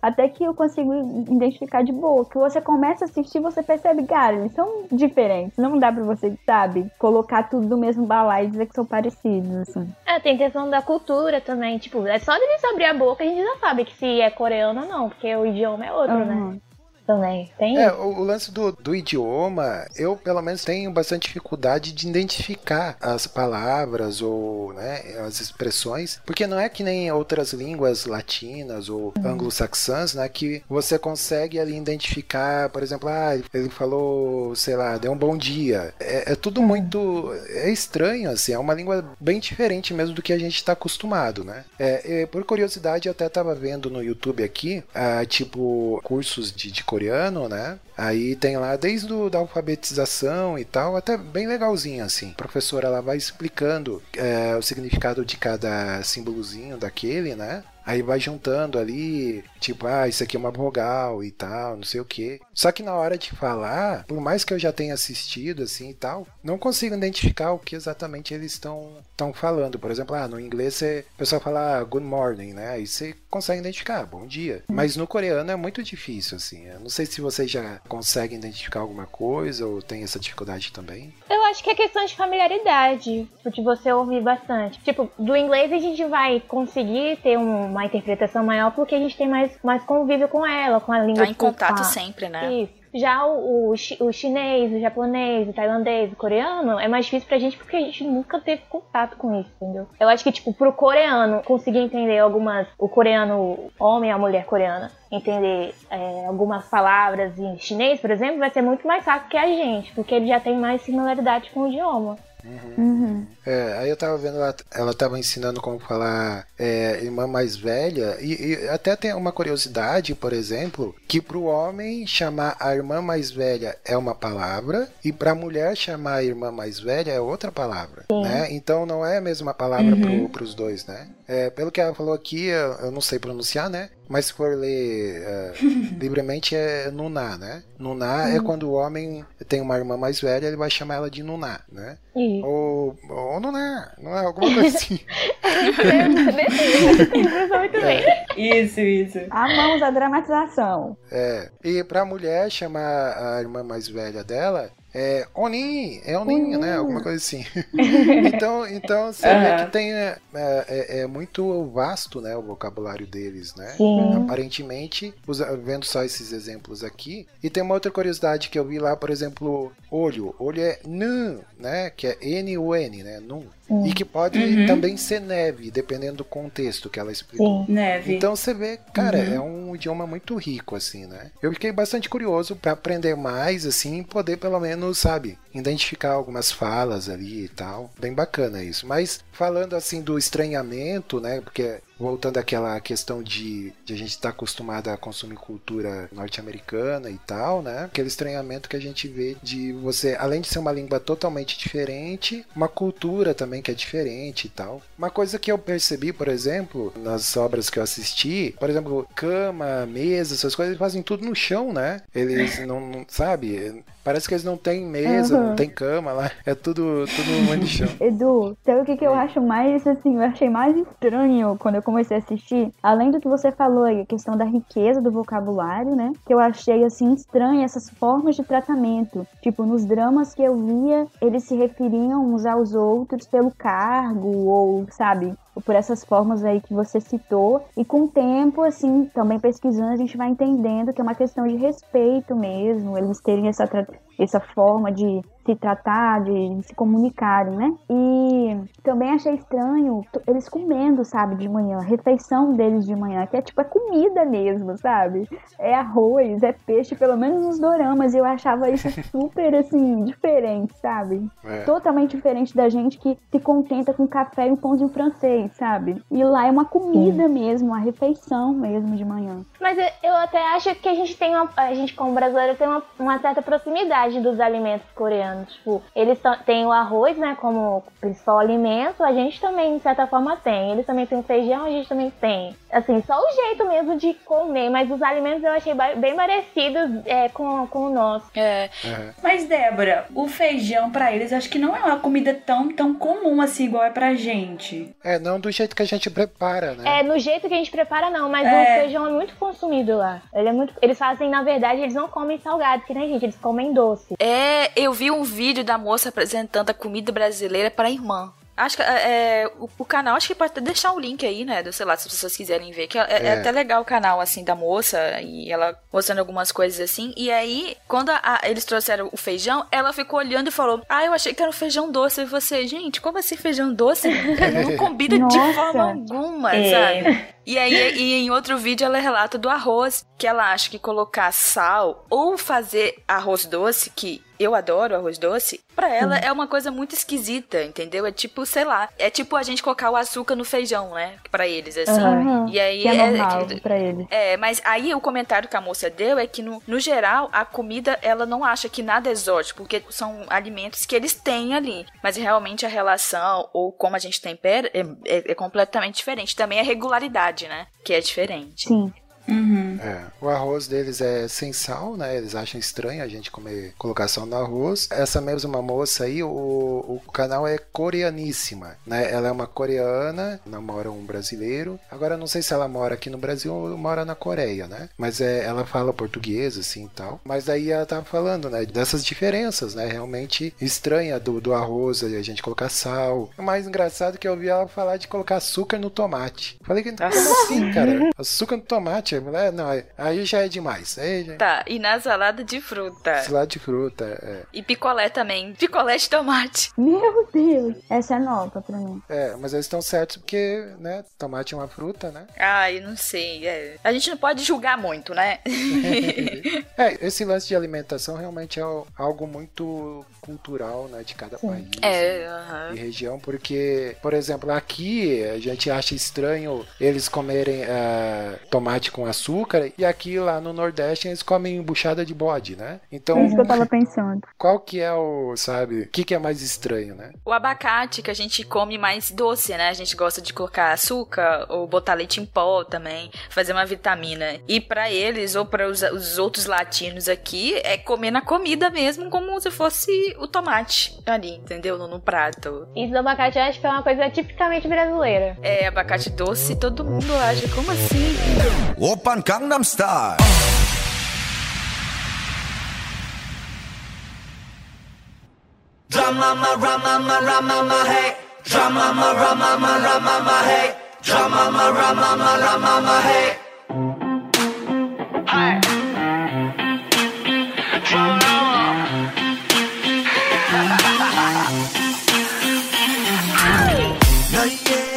Até que eu consigo identificar de boa. Que você começa a assistir, você percebe, cara, eles são diferentes. Não dá pra você, sabe, colocar tudo do mesmo balaio e dizer que são parecidos, assim. É, tem questão da cultura também. Tipo, é só deles abrir a boca a gente já sabe que se é coreano ou não. Porque o idioma é outro, né? Também. Tem É, o, o lance do, do idioma, eu pelo menos tenho bastante dificuldade de identificar as palavras ou né, as expressões, porque não é que nem outras línguas latinas ou anglo-saxãs, né, que você consegue ali identificar, por exemplo, ah, ele falou, sei lá, deu um bom dia. É, é tudo muito é estranho, assim, é uma língua bem diferente mesmo do que a gente está acostumado, né? É, é, por curiosidade, eu até tava vendo no YouTube aqui, ah, tipo, cursos de, de coreano, né? Aí tem lá desde o, da alfabetização e tal, até bem legalzinho assim. A professora ela vai explicando é, o significado de cada símbolozinho daquele, né? Aí vai juntando ali, tipo, ah, isso aqui é uma vogal e tal, não sei o quê. Só que na hora de falar, por mais que eu já tenha assistido assim e tal, não consigo identificar o que exatamente eles estão estão falando. Por exemplo, ah, no inglês você, o pessoal fala ah, good morning, né? Aí você consegue identificar, bom dia. Mas no coreano é muito difícil, assim. Eu não sei se vocês já conseguem identificar alguma coisa ou tem essa dificuldade também. Eu acho que é questão de familiaridade, tipo, de você ouvir bastante. Tipo, do inglês a gente vai conseguir ter um- uma interpretação maior porque a gente tem mais, mais convívio com ela, com a língua. Tá em contato sempre, né? Isso. Já o, o, o chinês, o japonês, o tailandês, o coreano é mais difícil pra gente porque a gente nunca teve contato com isso, entendeu? Eu acho que, tipo, pro coreano conseguir entender algumas. O coreano, homem, a mulher coreana, entender é, algumas palavras em chinês, por exemplo, vai ser muito mais fácil que a gente, porque ele já tem mais similaridade com o idioma. Uhum. É, aí eu tava vendo ela, ela tava ensinando como falar é, irmã mais velha, e, e até tem uma curiosidade, por exemplo, que pro homem chamar a irmã mais velha é uma palavra, e pra mulher chamar a irmã mais velha é outra palavra, né? Então não é a mesma palavra pro, pros dois, né? É, pelo que ela falou aqui, eu, eu não sei pronunciar, né? Mas se for ler é, livremente é Nuná, né? Nuná é quando o homem tem uma irmã mais velha, ele vai chamar ela de Nuná, né? Isso. Ou, ou Nuná, não é alguma coisa assim. Muito bem. Isso, isso. Amamos a dramatização. É. E pra mulher chamar a irmã mais velha dela é Oni, é Oninha, né? Alguma coisa assim. então, então você vê Aham. que tem é, é, é muito vasto, né, o vocabulário deles, né? Sim. Aparentemente, usa- vendo só esses exemplos aqui. E tem uma outra curiosidade que eu vi lá, por exemplo, olho. Olho é nu, né? Que é N-U-N, né? Num. E que pode Uhum. também ser neve, dependendo do contexto que ela explicou. Sim. Neve. Então você vê, cara, Uhum. é um idioma muito rico, assim, né? Eu fiquei bastante curioso pra aprender mais, assim, e poder pelo menos, sabe, identificar algumas falas ali e tal. Bem bacana isso. Mas falando assim do estranhamento, né? Porque voltando àquela questão de, de a gente estar acostumado a consumir cultura norte-americana e tal, né? Aquele estranhamento que a gente vê de você, além de ser uma língua totalmente diferente, uma cultura também que é diferente e tal. Uma coisa que eu percebi, por exemplo, nas obras que eu assisti, por exemplo, cama, mesa, essas coisas, eles fazem tudo no chão, né? Eles não, não- sabe? Parece que eles não têm mesa, Uhum. não tem cama lá, é tudo, tudo chão. Edu, sabe o que, que eu acho mais, assim, eu achei mais estranho quando eu comecei a assistir? Além do que você falou aí, a questão da riqueza do vocabulário, né? Que eu achei, assim, estranho essas formas de tratamento. Tipo, nos dramas que eu via, eles se referiam uns aos outros pelo cargo, ou, sabe? Por essas formas aí que você citou. E com o tempo, assim, também pesquisando, a gente vai entendendo que é uma questão de respeito mesmo, eles terem essa, essa forma de se tratar, de se comunicarem, né? E também achei estranho eles comendo, sabe, de manhã, a refeição deles de manhã, que é tipo, é comida mesmo, sabe? É arroz, é peixe, pelo menos nos doramas, e eu achava isso super, assim, diferente, sabe? É. Totalmente diferente da gente que se contenta com café e um pãozinho francês, sabe? E lá é uma comida mesmo, uma refeição mesmo de manhã. Mas eu- eu até acho que a gente tem uma, a gente como brasileiro tem uma, uma certa proximidade dos alimentos coreanos. Tipo, eles têm o arroz, né, como principal alimento, a gente também, de certa forma, tem. Eles também têm o feijão, a gente também tem. Assim, só o jeito mesmo de comer, mas os alimentos eu achei bem parecidos é, com, com o nosso. É, É. Mas, Débora, o feijão pra eles acho que não é uma comida tão, tão comum assim, igual é pra gente. É, não do jeito que a gente prepara, né? É, no jeito que a gente prepara, não, mas É. o feijão é muito consumido lá. Ele é muito. Eles fazem, na verdade, eles não comem salgado, que nem gente, eles comem doce. é, eu vi um vídeo da moça apresentando a comida brasileira para a irmã. Acho que é, é, o, o canal, acho que pode até deixar o link aí, né? Do, sei lá, se as pessoas quiserem ver. Que é, é É. até legal o canal, assim, da moça. E ela mostrando algumas coisas assim. E aí, quando a- a- eles trouxeram o feijão, ela ficou olhando e falou: Ah, eu achei que era um feijão doce. E você, gente, como assim feijão doce? Não combina de forma alguma, É. sabe? E aí, e em outro vídeo, ela relata do arroz, que ela acha que colocar sal ou fazer arroz doce, que eu adoro arroz doce, pra ela é uma coisa muito esquisita, entendeu? É tipo, sei lá, é tipo a gente colocar o açúcar no feijão, né? Pra eles, assim. Aham. E aí Que é normal pra ele. é, mas aí o comentário que a moça deu é que, no, no geral, a comida, ela não acha que nada é exótico, porque são alimentos que eles têm ali. Mas realmente a relação, ou como a gente tempera, é, é- é completamente diferente. Também a regularidade, né? Que é diferente. Sim. Uhum. É, o arroz deles é sem sal, né? Eles acham estranho a gente comer colocar sal no arroz. Essa mesma moça aí, o, o canal é coreaníssima, né? Ela é uma coreana, namora um brasileiro. Agora eu não sei se ela mora aqui no Brasil ou mora na Coreia, né? Mas é, ela fala português assim e tal. Mas daí ela tava falando, né? Dessas diferenças, né? Realmente estranha do, do arroz a gente colocar sal. O mais engraçado é que eu ouvi ela falar de colocar açúcar no tomate. Falei que como assim, cara? Açúcar no tomate, mulher? Não, aí já é demais. Aí já... Tá, e na salada de fruta. Salada de fruta, é. E picolé também. Picolé de tomate. Meu Deus. Essa é nova pra mim. É, mas eles estão certos porque, né, tomate é uma fruta, né? Ai, não sei. é. A gente não pode julgar muito, né? É, esse lance de alimentação realmente é algo muito cultural, né, de cada país. é, aham. E região, porque, por exemplo, aqui a gente acha estranho eles comerem ah, tomate com açúcar, e aqui lá no Nordeste eles comem buchada de bode, né? Então, É isso que eu tava pensando. qual que é o, sabe, o que, que é mais estranho, né? O abacate que a gente come mais doce, né? A gente gosta de colocar açúcar ou botar leite em pó também, fazer uma vitamina. E pra eles ou para os, os outros latinos aqui é comer na comida mesmo, como se fosse o tomate ali, entendeu? No, no prato. Isso do abacate eu acho que é uma coisa tipicamente brasileira. É abacate doce, todo mundo acha como assim? Oppan Gangnam Style. Dramama, ramama, ramama, hey. Dramama, ramama, ramama, hey. Dramama, ramama, ramama, hey. Hey. Dramama.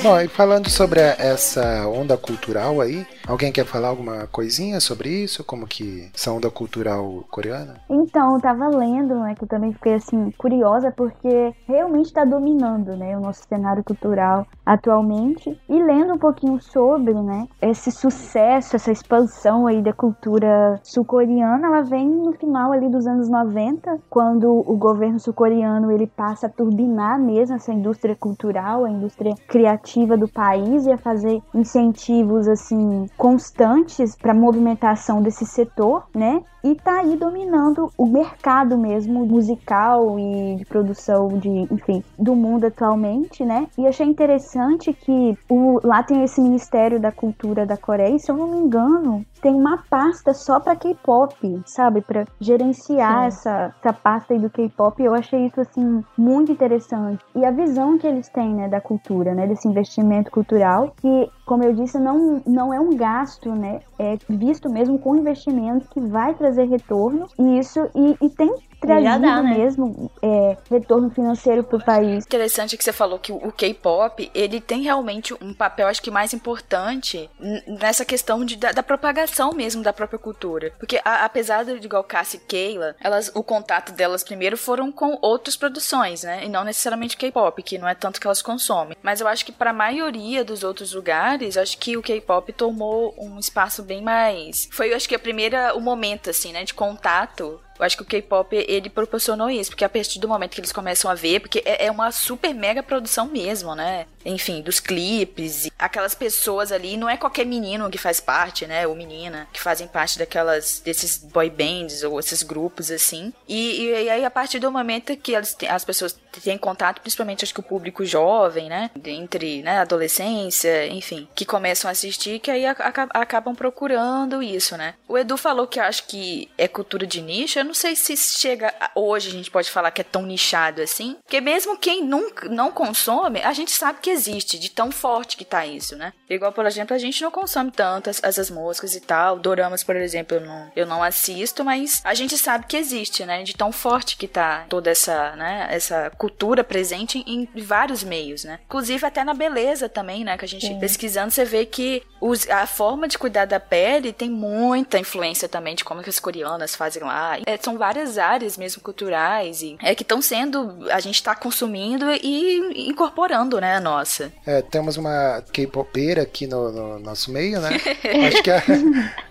Bom, e falando sobre essa onda cultural aí, alguém quer falar alguma coisinha sobre isso? Como que essa onda cultural coreana? Então, eu tava lendo, né, que eu também fiquei assim curiosa porque realmente tá dominando, né, o nosso cenário cultural atualmente e lendo um pouquinho sobre, né, esse sucesso, essa expansão aí da cultura sul-coreana, ela vem no final ali dos anos 90, quando o governo sul-coreano ele passa a turbinar mesmo essa indústria cultural, a indústria criativa do país e a fazer incentivos assim constantes para movimentação desse setor, né? E tá aí dominando o mercado mesmo musical e de produção de, enfim, do mundo atualmente, né? E achei interessante que o, lá tem esse Ministério da Cultura da Coreia, e se eu não me engano, tem uma pasta só para K-pop, sabe? Para gerenciar Sim. essa, essa pasta aí do K-pop. Eu achei isso assim muito interessante. E a visão que eles têm, né, da cultura, né, desse investimento cultural, que, como eu disse, não, não é um gasto, né? É visto mesmo com investimento que vai trazer retorno. E isso e, e tem trazido dá, né? mesmo é, retorno financeiro para o país. Interessante que você falou que o K-pop, ele tem realmente um papel, acho que mais importante nessa questão de, da, da propagação mesmo da própria cultura. Porque a- apesar de igual Cassie e Keila, elas, o contato delas primeiro foram com outras produções, né? E não necessariamente K-pop, que não é tanto que elas consomem. Mas eu acho que para a maioria dos outros lugares, acho que o K-pop tomou um espaço bem mais. Foi, eu acho que a primeira, o momento, assim, né, de contato eu acho que o K-pop ele proporcionou isso, porque a partir do momento que eles começam a ver, porque é, é uma super mega produção mesmo, né? Enfim, dos clipes, aquelas pessoas ali, não é qualquer menino que faz parte, né? Ou menina, que fazem parte daquelas, desses boy bands ou esses grupos assim. E, e, aí, a partir do momento que as pessoas tem contato, principalmente acho que o público jovem, né? Entre né, adolescência, enfim, que começam a assistir, que aí acabam procurando isso, né? O Edu falou que acho que é cultura de nicho. Eu não sei se chega hoje a gente pode falar que é tão nichado assim, porque mesmo quem nunca não consome, a gente sabe que existe, de tão forte que tá isso, né? Igual, por exemplo, a gente não consome tanto essas moscas e tal. Doramas, por exemplo, eu não, eu não assisto, mas a gente sabe que existe, né? De tão forte que tá toda essa, né? Essa cultura presente em vários meios, né? Inclusive até na beleza também, né? Que a gente Sim. pesquisando, você vê que os, a forma de cuidar da pele tem muita influência também de como que as coreanas fazem lá. É, são várias áreas mesmo culturais e é que estão sendo, a gente está consumindo e incorporando, né, a nossa. É, temos uma K-popeira aqui no, no, nosso meio, né? Acho que a,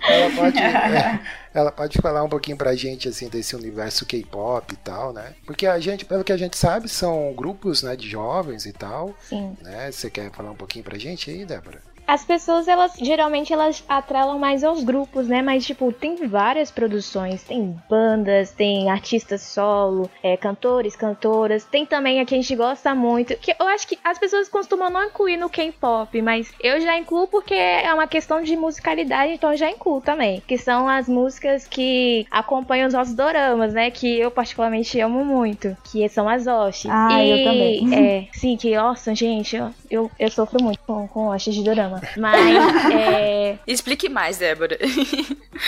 ela pode. É, ela pode falar um pouquinho pra gente assim desse universo K-pop e tal, né? Porque a gente, pelo que a gente sabe, são grupos, né, de jovens e tal. Sim. Né? Você quer falar um pouquinho pra gente aí, Débora? As pessoas, elas geralmente elas atrelam mais aos grupos, né? Mas, tipo, tem várias produções. Tem bandas, tem artistas solo, é, cantores, cantoras. Tem também a que a gente gosta muito. Que eu acho que as pessoas costumam não incluir no K-pop, mas eu já incluo porque é uma questão de musicalidade, então eu já incluo também. Que são as músicas que acompanham os nossos doramas, né? Que eu particularmente amo muito. Que são as Oshi. Ah, e, eu também. É, sim, que, nossa, gente, eu, eu, eu sofro muito com, com Oshi de dorama. Mas. É... Explique mais, Débora.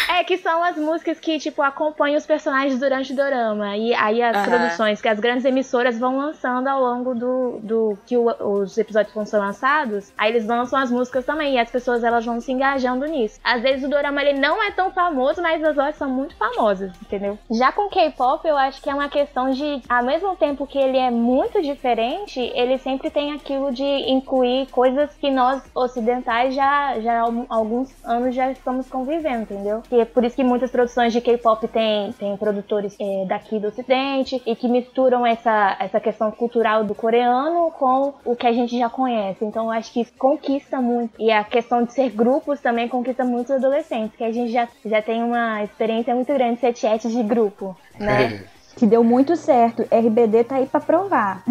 é que são as músicas que, tipo, acompanham os personagens durante o dorama. E aí as produções que as grandes emissoras vão lançando ao longo do. do que o, os episódios vão ser lançados. Aí eles lançam as músicas também. E as pessoas elas vão se engajando nisso. Às vezes o dorama ele não é tão famoso, mas as vozes são muito famosas, entendeu? Já com K-pop, eu acho que é uma questão de. Ao mesmo tempo que ele é muito diferente, ele sempre tem aquilo de incluir coisas que nós ocidentais ocidentais já, já há alguns anos já estamos convivendo, entendeu? E é por isso que muitas produções de K-pop têm tem produtores é, daqui do ocidente e que misturam essa, essa questão cultural do coreano com o que a gente já conhece. Então acho que isso conquista muito. E a questão de ser grupos também conquista muitos adolescentes, que a gente já, já tem uma experiência muito grande de ser chat de grupo, né? que deu muito certo. RBD tá aí pra provar.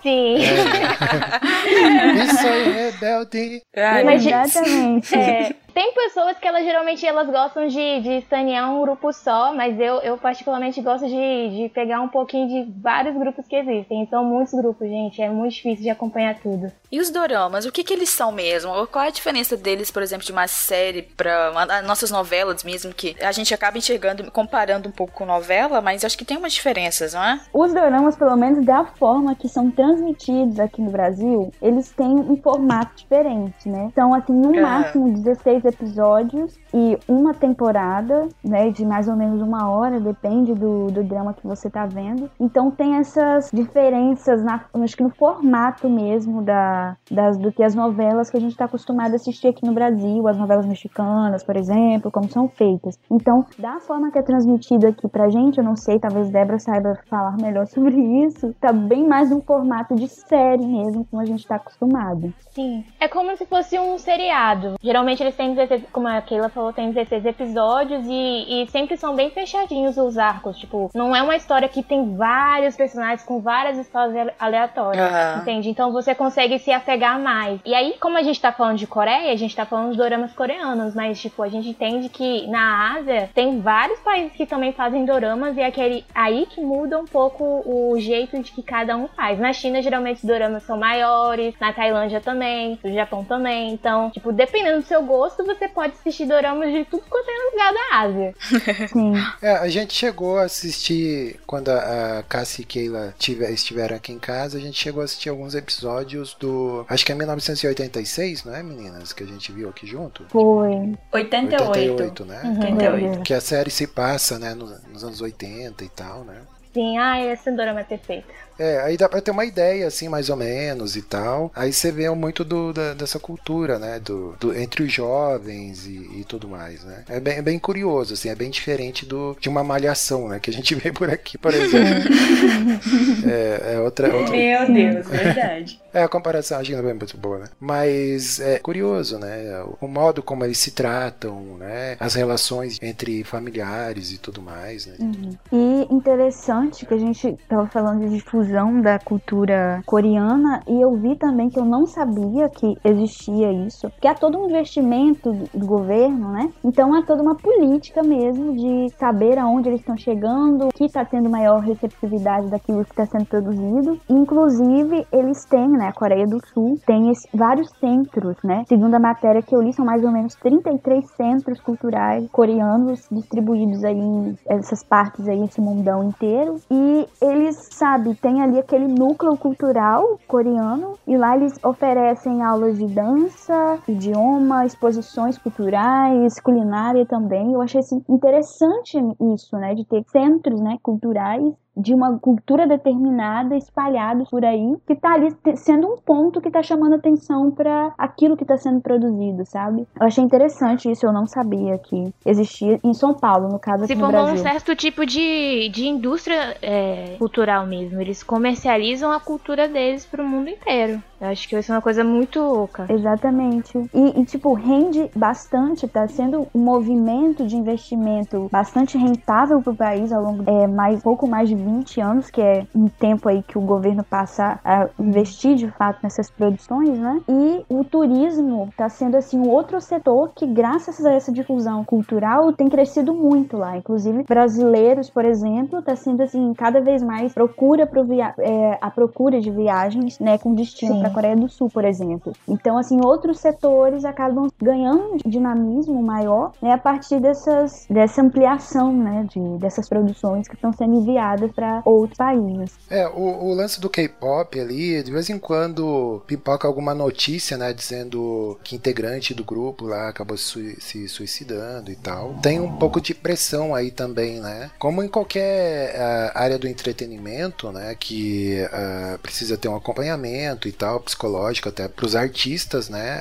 Sim. É. Isso aí, rebelde. Mas, Exatamente. É, tem pessoas que elas geralmente elas gostam de, de estanear um grupo só, mas eu, eu particularmente gosto de, de pegar um pouquinho de vários grupos que existem. São muitos grupos, gente. É muito difícil de acompanhar tudo. E os doramas, o que, que eles são mesmo? Qual é a diferença deles, por exemplo, de uma série para nossas novelas mesmo, que a gente acaba enxergando, comparando um pouco com novela, mas acho que tem umas diferenças, não é? Os doramas, pelo menos da forma que são transmitidos aqui no Brasil, eles têm um formato diferente, né? São, assim, no máximo 16 episódios e uma temporada, né, de mais ou menos uma hora, depende do, do drama que você tá vendo. Então tem essas diferenças, na, acho que no formato mesmo da, das, do que as novelas que a gente tá acostumado a assistir aqui no Brasil, as novelas mexicanas, por exemplo, como são feitas. Então, da forma que é transmitido aqui pra gente, eu não sei, talvez Débora saiba falar melhor sobre isso, tá bem mais um formato de série mesmo, como a gente tá acostumado. Sim. É como se fosse um seriado. Geralmente eles têm 16, como a Keila falou, tem 16 episódios e, e sempre são bem fechadinhos os arcos. Tipo, não é uma história que tem vários personagens com várias histórias aleatórias. Uhum. Entende? Então você consegue se apegar mais. E aí, como a gente tá falando de Coreia, a gente tá falando de doramas coreanos, mas, tipo, a gente entende que na Ásia tem vários países que também fazem doramas e é aquele aí que muda um pouco o jeito de que cada um faz. Na China, geralmente, os doramas são maiores, na Tailândia também, no Japão também. Então, tipo, dependendo do seu gosto, você pode assistir doramas de tudo quanto é lugar da Ásia. Sim. É, a gente chegou a assistir, quando a Cassie e Keila tiver, estiveram aqui em casa, a gente chegou a assistir alguns episódios do. Acho que é 1986, não é, meninas? Que a gente viu aqui junto? Foi. 88. 88, né? Uhum. 88. Que a série se passa, né, nos, nos anos 80 e tal, né? Sim, ah, esse dorama é perfeito. É, aí dá pra ter uma ideia, assim, mais ou menos e tal. Aí você vê muito do, da, dessa cultura, né? Do, do entre os jovens e, e, tudo mais, né? É bem, é bem curioso, assim, é bem diferente do, de uma malhação, né? Que a gente vê por aqui, por exemplo. é, é outra, outra. Meu Deus, verdade. É, a comparação acho que não é muito boa, né? Mas é curioso, né? O modo como eles se tratam, né? As relações entre familiares e tudo mais, né? Uhum. E interessante que a gente tava falando de difusão da cultura coreana e eu vi também que eu não sabia que existia isso, que há todo um investimento do governo, né? Então há toda uma política mesmo de saber aonde eles estão chegando, que está tendo maior receptividade daquilo que está sendo produzido. Inclusive, eles têm, né, a Coreia do Sul tem esse, vários centros, né? Segundo a matéria que eu li, são mais ou menos 33 centros culturais coreanos distribuídos aí em essas partes aí, esse mundão inteiro. E eles, sabe, tem ali aquele núcleo cultural coreano e lá eles oferecem aulas de dança, idioma, exposições culturais, culinária também. Eu achei assim, interessante isso, né, de ter centros, né, culturais de uma cultura determinada espalhados por aí, que tá ali sendo um ponto que tá chamando atenção para aquilo que tá sendo produzido, sabe? Eu achei interessante isso, eu não sabia que existia em São Paulo, no caso Se aqui no formou Brasil. um certo tipo de, de indústria é, cultural mesmo. Eles comercializam a cultura deles pro mundo inteiro. Eu acho que vai ser uma coisa muito louca. Exatamente. E, e, tipo, rende bastante, tá sendo um movimento de investimento bastante rentável pro país ao longo é, mais pouco mais de 20 anos, que é um tempo aí que o governo passa a investir de fato nessas produções, né? E o turismo tá sendo assim um outro setor que graças a essa difusão cultural tem crescido muito lá. Inclusive brasileiros, por exemplo, tá sendo assim cada vez mais procura pro via é, a procura de viagens, né, com destino para Coreia do Sul, por exemplo. Então, assim, outros setores acabam ganhando dinamismo maior né, a partir dessas, dessa ampliação, né, de, dessas produções que estão sendo enviadas para outros países. É, o, o lance do K-pop ali, de vez em quando pipoca alguma notícia, né, dizendo que integrante do grupo lá acabou se, se suicidando e tal. Tem um pouco de pressão aí também, né? Como em qualquer ah, área do entretenimento, né, que ah, precisa ter um acompanhamento e tal, psicológico até pros artistas, né,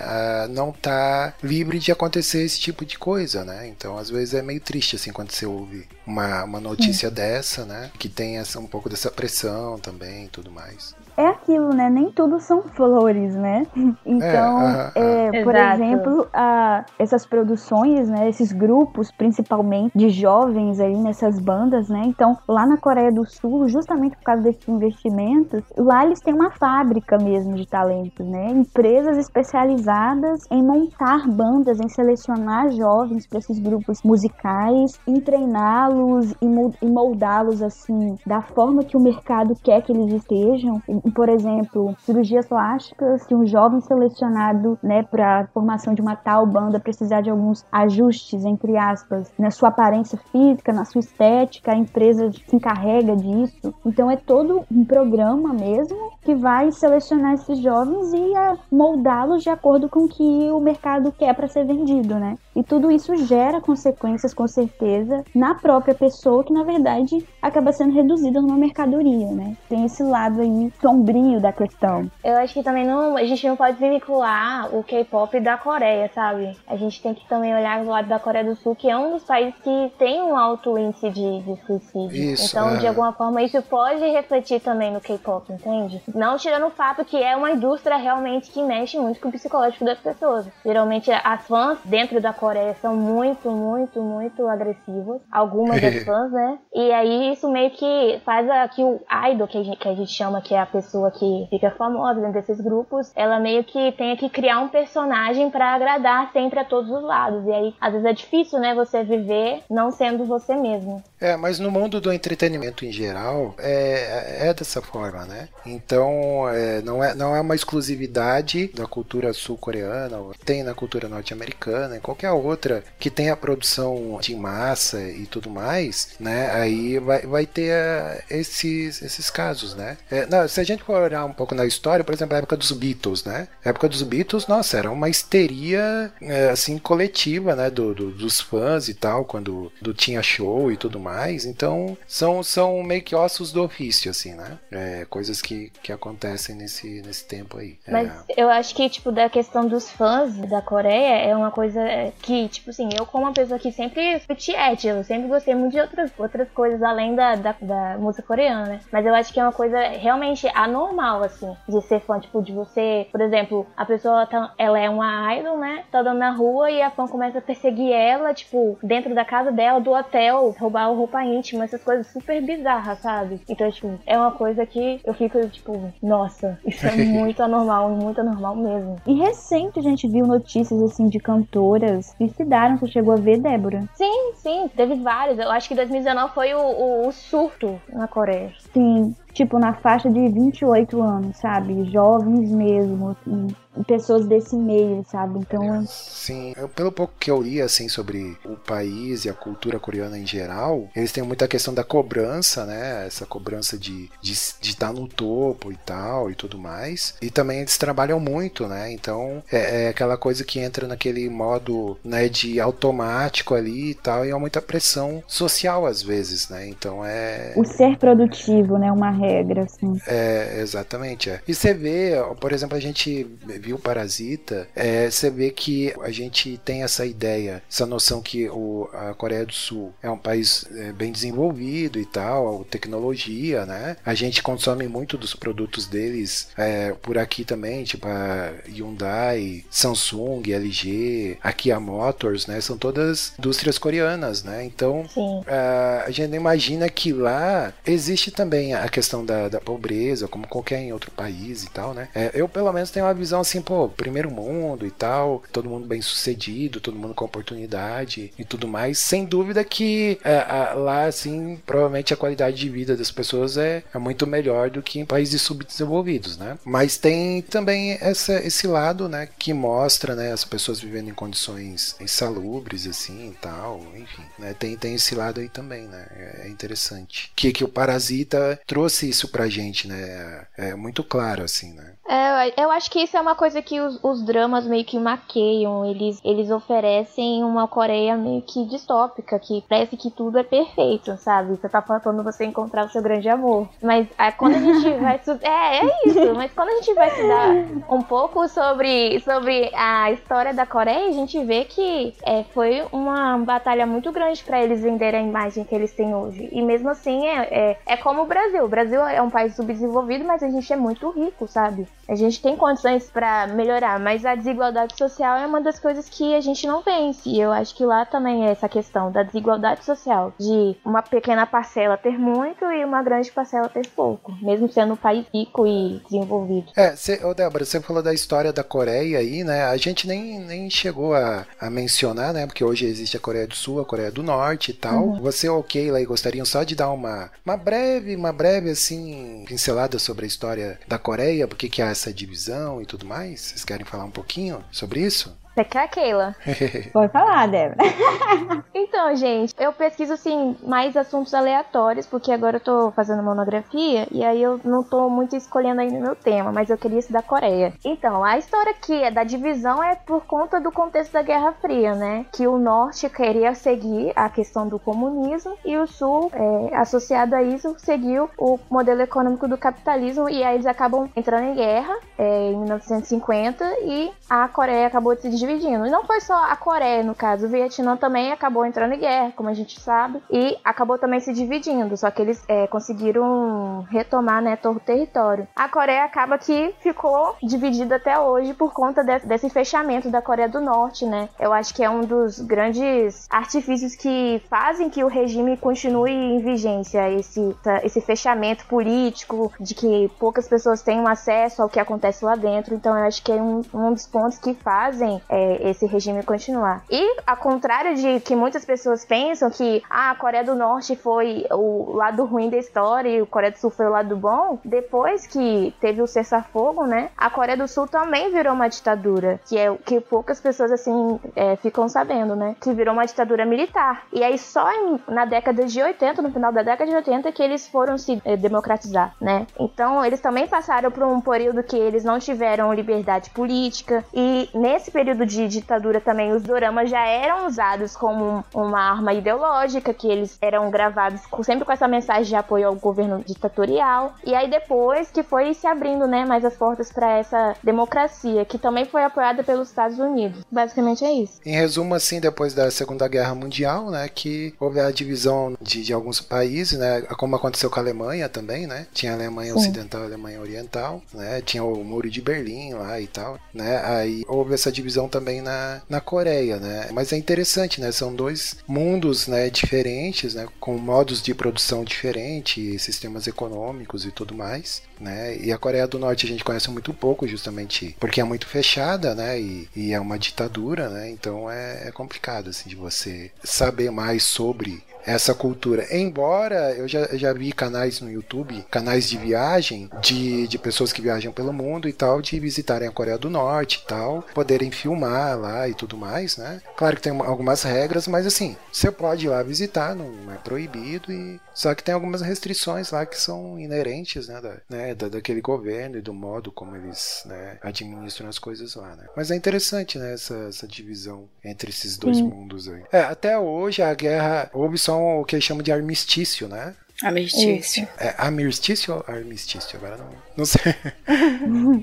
não tá livre de acontecer esse tipo de coisa, né? Então, às vezes é meio triste assim quando você ouve uma, uma notícia dessa, né, que tem essa, um pouco dessa pressão também e tudo mais. É aquilo, né? Nem tudo são flores, né? Então, aham, é, por Exato. exemplo, a, essas produções, né? Esses grupos, principalmente de jovens aí nessas bandas, né? Então, lá na Coreia do Sul, justamente por causa desses investimentos, lá eles têm uma fábrica mesmo de talentos, né? Empresas especializadas em montar bandas, em selecionar jovens para esses grupos musicais, em treiná-los e e moldá-los assim da forma que o mercado quer que eles estejam. Por exemplo, cirurgias plásticas, se um jovem selecionado, né, para formação de uma tal banda precisar de alguns ajustes entre aspas na sua aparência física, na sua estética, a empresa se encarrega disso. Então é todo um programa mesmo que vai selecionar esses jovens e a moldá-los de acordo com o que o mercado quer para ser vendido, né? E tudo isso gera consequências, com certeza, na própria pessoa, que na verdade acaba sendo reduzida numa mercadoria, né? Tem esse lado aí sombrio da questão. Eu acho que também não, a gente não pode vincular o K-pop da Coreia, sabe? A gente tem que também olhar do lado da Coreia do Sul, que é um dos países que tem um alto índice de, de suicídio. Isso, então, é. de alguma forma, isso pode refletir também no K-pop, entende? Não tirando o fato que é uma indústria realmente que mexe muito com o psicológico das pessoas. Geralmente, as fãs dentro da Coreia são muito, muito, muito agressivas. Algumas das fãs, né? E aí, isso meio que faz a, que o idol, que a, gente, que a gente chama, que é a pessoa que fica famosa dentro desses grupos, ela meio que tenha que criar um personagem pra agradar sempre a todos os lados. E aí, às vezes é difícil, né, você viver não sendo você mesmo. É, mas no mundo do entretenimento em geral é, é dessa forma, né? Então é, não, é, não é uma exclusividade da cultura sul-coreana, tem na cultura norte-americana, em qualquer outra que tenha produção de massa e tudo mais, né? Aí vai, vai ter eh, esses, esses casos, né? É, não, se a gente for olhar um pouco na história, por exemplo, a época dos Beatles, né? A época dos Beatles, nossa, era uma histeria é, assim coletiva, né? Do, do- dos fãs e tal, quando do tinha show e tudo mais. Então são, são meio que ossos do ofício, assim, né? É, coisas que, que acontecem nesse, nesse tempo aí. É, Mas eu acho que, tipo, da questão dos fãs da Coreia é uma coisa é, que, tipo assim, eu como uma pessoa que sempre fui tiete, eu sempre gostei muito de outras, outras coisas além da, da, da música coreana, né? Mas eu acho que é uma coisa realmente anormal, assim, de ser fã, tipo, de você, por exemplo, a pessoa tá, ela é uma idol, né? Tá andando na rua e a fã começa a perseguir ela, tipo, dentro da casa dela, do hotel, roubar o roupa íntima, essas coisas super bizarras, sabe? Então, tipo, é uma coisa que eu fico, tipo, nossa, isso é muito anormal, muito anormal mesmo. E recente a gente viu notícias assim de cantoras suicidaram. Você chegou a ver, Débora? Sim, sim, teve vários. Eu acho que 2019 foi o, o, o surto na Coreia. Sim, tipo, na faixa de 28 anos, sabe? Jovens mesmo, assim, pessoas desse meio, sabe? Então. Sim, eu, pelo pouco que eu li, assim, sobre o país e a cultura coreana em geral, eles têm muita questão da cobrança, né? Essa cobrança de estar de, de estar no topo e tal e tudo mais. E também eles trabalham muito, né? Então é, é aquela coisa que entra naquele modo, né, de automático ali e tal, e há muita pressão social às vezes, né? Então é. O ser produtivo, né? Uma regra, assim. É, exatamente. É. E você vê, por exemplo, a gente viu Parasita, é, você vê que a gente tem essa ideia, essa noção que o, a Coreia do Sul é um país é, bem desenvolvido e tal, tecnologia, né? A gente consome muito dos produtos deles é, por aqui também, tipo a Hyundai, Samsung, LG, a Kia Motors, né? São todas indústrias coreanas, né? Então a, a gente imagina que lá existe também a questão da, da pobreza, como qualquer em outro país e tal, né? É, eu pelo menos tenho uma visão assim, pô, primeiro mundo e tal, todo mundo bem sucedido, todo mundo com oportunidade e tudo mais. Sem dúvida que é, a, lá, assim, provavelmente a qualidade de vida das pessoas é, é muito melhor do que em países subdesenvolvidos, né? Mas tem também essa, esse lado, né, que mostra, né, as pessoas vivendo em condições insalubres, assim, e tal, enfim, né? Tem, tem esse lado aí também, né? É interessante. Que, que o Parasita trouxe isso pra gente, né? É muito claro, assim, né? É, eu acho que isso é uma coisa que os, os, dramas meio que maqueiam. Eles, eles oferecem uma Coreia meio que distópica, que parece que tudo é perfeito, sabe? Você tá faltando você encontrar o seu grande amor. Mas é, quando a gente vai. É, é isso. Mas quando a gente vai estudar um pouco sobre, sobre a história da Coreia, a gente vê que é, foi uma batalha muito grande para eles venderem a imagem que eles têm hoje. E mesmo assim, é, é, é como o Brasil. O Brasil é um país subdesenvolvido, mas a gente é muito rico, sabe? A gente tem condições para melhorar, mas a desigualdade social é uma das coisas que a gente não vence. E eu acho que lá também é essa questão da desigualdade social, de uma pequena parcela ter muito e uma grande parcela ter pouco, mesmo sendo um país rico e desenvolvido. É, cê, ô Débora, você falou da história da Coreia aí, né? A gente nem, nem chegou a, a mencionar, né? Porque hoje existe a Coreia do Sul, a Coreia do Norte e tal. Uhum. Você, ok, lá e gostariam só de dar uma, uma breve, uma breve, assim, pincelada sobre a história da Coreia, porque que há essa divisão e tudo mais? Vocês querem falar um pouquinho sobre isso? Você quer, Keila? Pode falar, Débora. então, gente, eu pesquiso, assim, mais assuntos aleatórios, porque agora eu tô fazendo monografia, e aí eu não tô muito escolhendo ainda o meu tema, mas eu queria estudar Coreia. Então, a história aqui é da divisão é por conta do contexto da Guerra Fria, né? Que o Norte queria seguir a questão do comunismo, e o Sul, é, associado a isso, seguiu o modelo econômico do capitalismo, e aí eles acabam entrando em guerra é, em 1950, e a Coreia acabou se dividindo. E não foi só a Coreia, no caso, o Vietnã também acabou entrando em guerra, como a gente sabe, e acabou também se dividindo, só que eles é, conseguiram retomar, né, todo o território. A Coreia acaba que ficou dividida até hoje por conta de, desse fechamento da Coreia do Norte, né? Eu acho que é um dos grandes artifícios que fazem que o regime continue em vigência, esse, esse fechamento político, de que poucas pessoas tenham acesso ao que acontece lá dentro. Então eu acho que é um, um dos pontos que fazem é, esse regime continuar. E, ao contrário de que muitas pessoas pensam que ah, a Coreia do Norte foi o lado ruim da história e a Coreia do Sul foi o lado bom, depois que teve o cessar-fogo, né, a Coreia do Sul também virou uma ditadura, que é o que poucas pessoas, assim, é, ficam sabendo, né, que virou uma ditadura militar. E aí só em, na década de 80, no final da década de 80, que eles foram se é, democratizar, né. Então, eles também passaram por um período que eles não tiveram liberdade política e nesse período período de ditadura também os doramas já eram usados como uma arma ideológica, que eles eram gravados com, sempre com essa mensagem de apoio ao governo ditatorial. E aí depois que foi se abrindo, né, mais as portas para essa democracia, que também foi apoiada pelos Estados Unidos. Basicamente é isso. Em resumo, assim, depois da Segunda Guerra Mundial, né, que houve a divisão de, de alguns países, né, como aconteceu com a Alemanha também, né, tinha a Alemanha Sim. Ocidental e a Alemanha Oriental, né, tinha o Muro de Berlim lá e tal, né, aí houve essa divisão também na, na Coreia, né, mas é interessante, né, são dois mundos, né, diferentes, né, com modos de produção diferentes, sistemas econômicos e tudo mais, né, e a Coreia do Norte a gente conhece muito pouco, justamente porque é muito fechada, né, e, e é uma ditadura, né, então é, é complicado, assim, de você saber mais sobre essa cultura. Embora eu já, já vi canais no YouTube, canais de viagem, de, de pessoas que viajam pelo mundo e tal, de visitarem a Coreia do Norte e tal, poderem filmar lá e tudo mais, né? Claro que tem uma- algumas regras, mas assim, você pode ir lá visitar, não é proibido, e só que tem algumas restrições lá que são inerentes, né, da, né, da- daquele governo e do modo como eles né, administram as coisas lá, né? Mas é interessante, né, essa, essa divisão entre esses dois Sim. mundos aí. É, até hoje a guerra houve só o que eles chamam de armistício, né? Armistício. É armistício ou armistício? Agora não, não sei.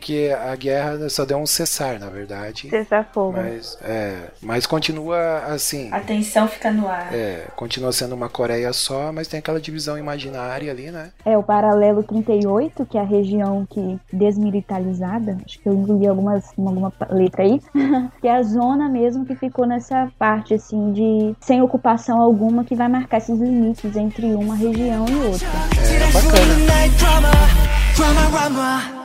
que a guerra só deu um cessar, na verdade. Cessar fogo. Mas, é, mas continua assim. A tensão fica no ar. É, continua sendo uma Coreia só, mas tem aquela divisão imaginária ali, né? É o paralelo 38, que é a região que desmilitarizada, acho que eu engoli algumas, alguma letra aí, que é a zona mesmo que ficou nessa parte assim de sem ocupação alguma que vai marcar esses limites entre uma região e outra. É bacana. Drama.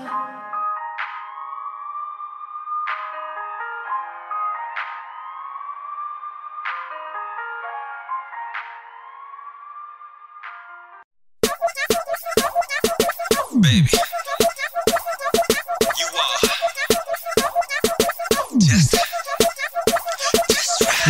Baby.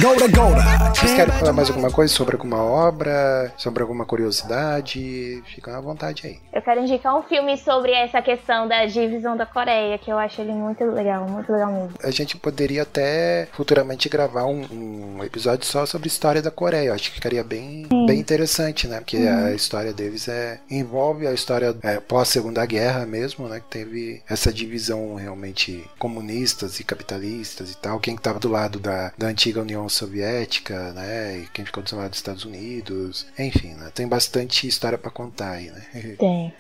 Golda! Vocês querem falar mais alguma coisa sobre alguma obra, sobre alguma curiosidade? Fica à vontade aí. Quero indicar um filme sobre essa questão da divisão da Coreia, que eu acho ele muito legal, muito legal mesmo. A gente poderia até futuramente gravar um, um episódio só sobre a história da Coreia. Eu acho que ficaria bem, bem interessante, né? Porque a história deles é envolve a história é, pós Segunda Guerra mesmo, né? Que teve essa divisão realmente comunistas e capitalistas e tal. Quem estava do lado da, da antiga União Soviética, né? E quem ficou do lado dos Estados Unidos. Enfim, né? Tem bastante história para contar aí, né? Tem.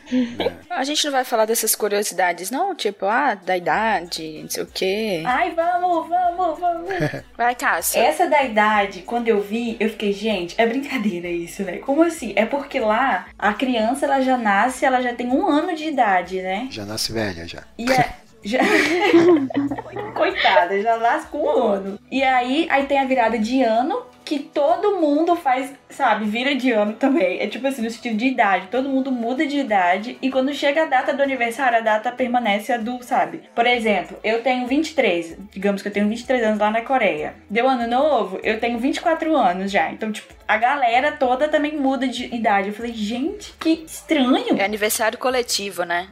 A gente não vai falar dessas curiosidades, não? Tipo, ah, da idade, não sei o quê. Ai, vamos, vamos, vamos. Vai, Cássia. Essa da idade, quando eu vi, eu fiquei, gente, é brincadeira isso, né? Como assim? É porque lá a criança ela já nasce, ela já tem um ano de idade, né? Já nasce velha já. E é. Já... Coitada, já nasce com um ano. E aí, aí tem a virada de ano, que todo mundo faz, sabe, vira de ano também. É tipo assim, no sentido de idade. Todo mundo muda de idade. E quando chega a data do aniversário, a data permanece a do, sabe? Por exemplo, eu tenho 23. Digamos que eu tenho 23 anos lá na Coreia. Deu ano novo, eu tenho 24 anos já. Então, tipo, a galera toda também muda de idade. Eu falei, gente, que estranho. É aniversário coletivo, né?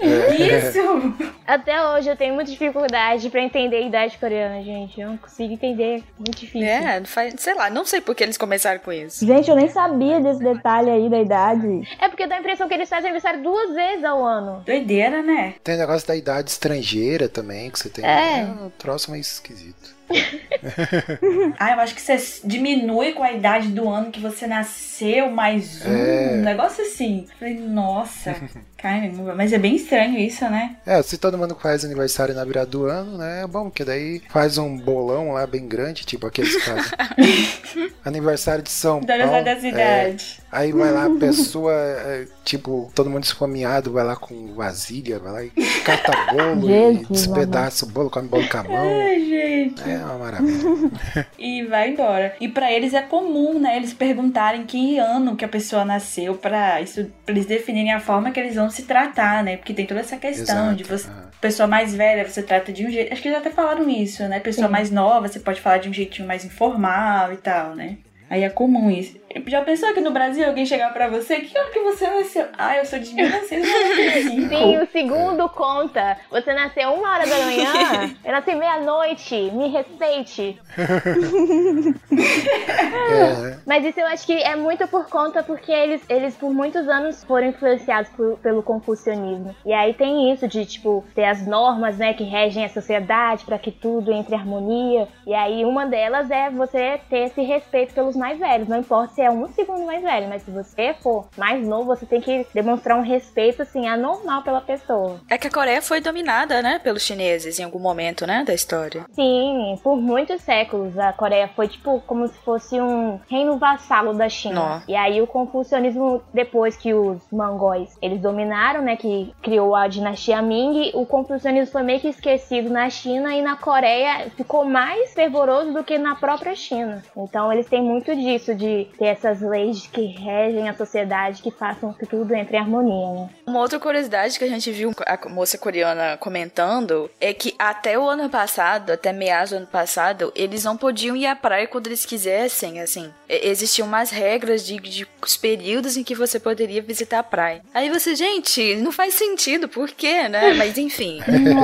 Isso! Até hoje eu tenho muita dificuldade pra entender a idade coreana, gente. Eu não consigo entender. Muito difícil. É, sei lá, não sei por que eles começaram com isso. Gente, eu nem sabia desse detalhe aí da idade. É porque dá a impressão que eles fazem aniversário duas vezes ao ano. Doideira, né? Tem o negócio da idade estrangeira também, que você tem. É. um troço meio esquisito. Ah, eu acho que você diminui com a idade do ano que você nasceu, mais um. É. Um negócio assim. Eu Falei, nossa, caramba. Mas é bem estranho isso, né? É, se todo mundo faz aniversário na virada do ano, né? É bom, porque daí faz um bolão lá bem grande, tipo aqueles casos. aniversário de São Da Paulo. da cidade. é, aí vai lá a pessoa, é, tipo, todo mundo esfomeado, vai lá com vasilha, vai lá e cata bolo e despedaça o bolo, come bolo com a mão. Ai, gente. É uma maravilha. E vai embora. E pra eles é comum, né? Eles perguntarem que ano que a pessoa nasceu pra isso, pra eles definirem a forma que eles vão se tratar, né? Porque tem toda essa questão Exato, de você. ah. Pessoa mais velha, você trata de um jeito. Acho que eles até falaram isso, né? Pessoa mais nova, você pode falar de um jeitinho mais informal e tal, né? Aí é comum isso. Já pensou que no Brasil alguém chegar pra você? Que ano que você nasceu? Ah, eu sou de 1995. Sim, o segundo conta. Você nasceu uma hora da manhã, eu nasci meia-noite, me respeite. É, Mas isso eu acho que é muito por conta porque eles, eles por muitos anos foram influenciados por- pelo confucionismo. E aí tem isso de, tipo, ter as normas, né, que regem a sociedade para que tudo entre em harmonia. E aí uma delas é você ter esse respeito pelos mais velhos. Não importa se é um segundo mais velho, mas se você for mais novo, você tem que demonstrar um respeito, assim, anormal pela pessoa. É que a Coreia foi dominada, né, pelos chineses em algum momento, né, da história. Sim, por muitos séculos a Coreia foi tipo como se fosse um reino vassalo da China. Nó. E aí o confucionismo, depois que os mongóis eles dominaram, né, que criou a dinastia Ming, o confucionismo foi meio que esquecido na China e na Coreia ficou mais fervoroso do que na própria China. Então eles têm muito disso de ter essas leis que regem a sociedade, que façam que tudo entre em harmonia, né? Uma outra curiosidade que a gente viu a moça coreana comentando é que até o ano passado, até meados do ano passado, eles não podiam ir à praia quando eles quisessem, assim. E- Existiam umas regras de, de os períodos em que você poderia visitar a praia. Aí você, gente, não faz sentido, por quê, né? Mas enfim.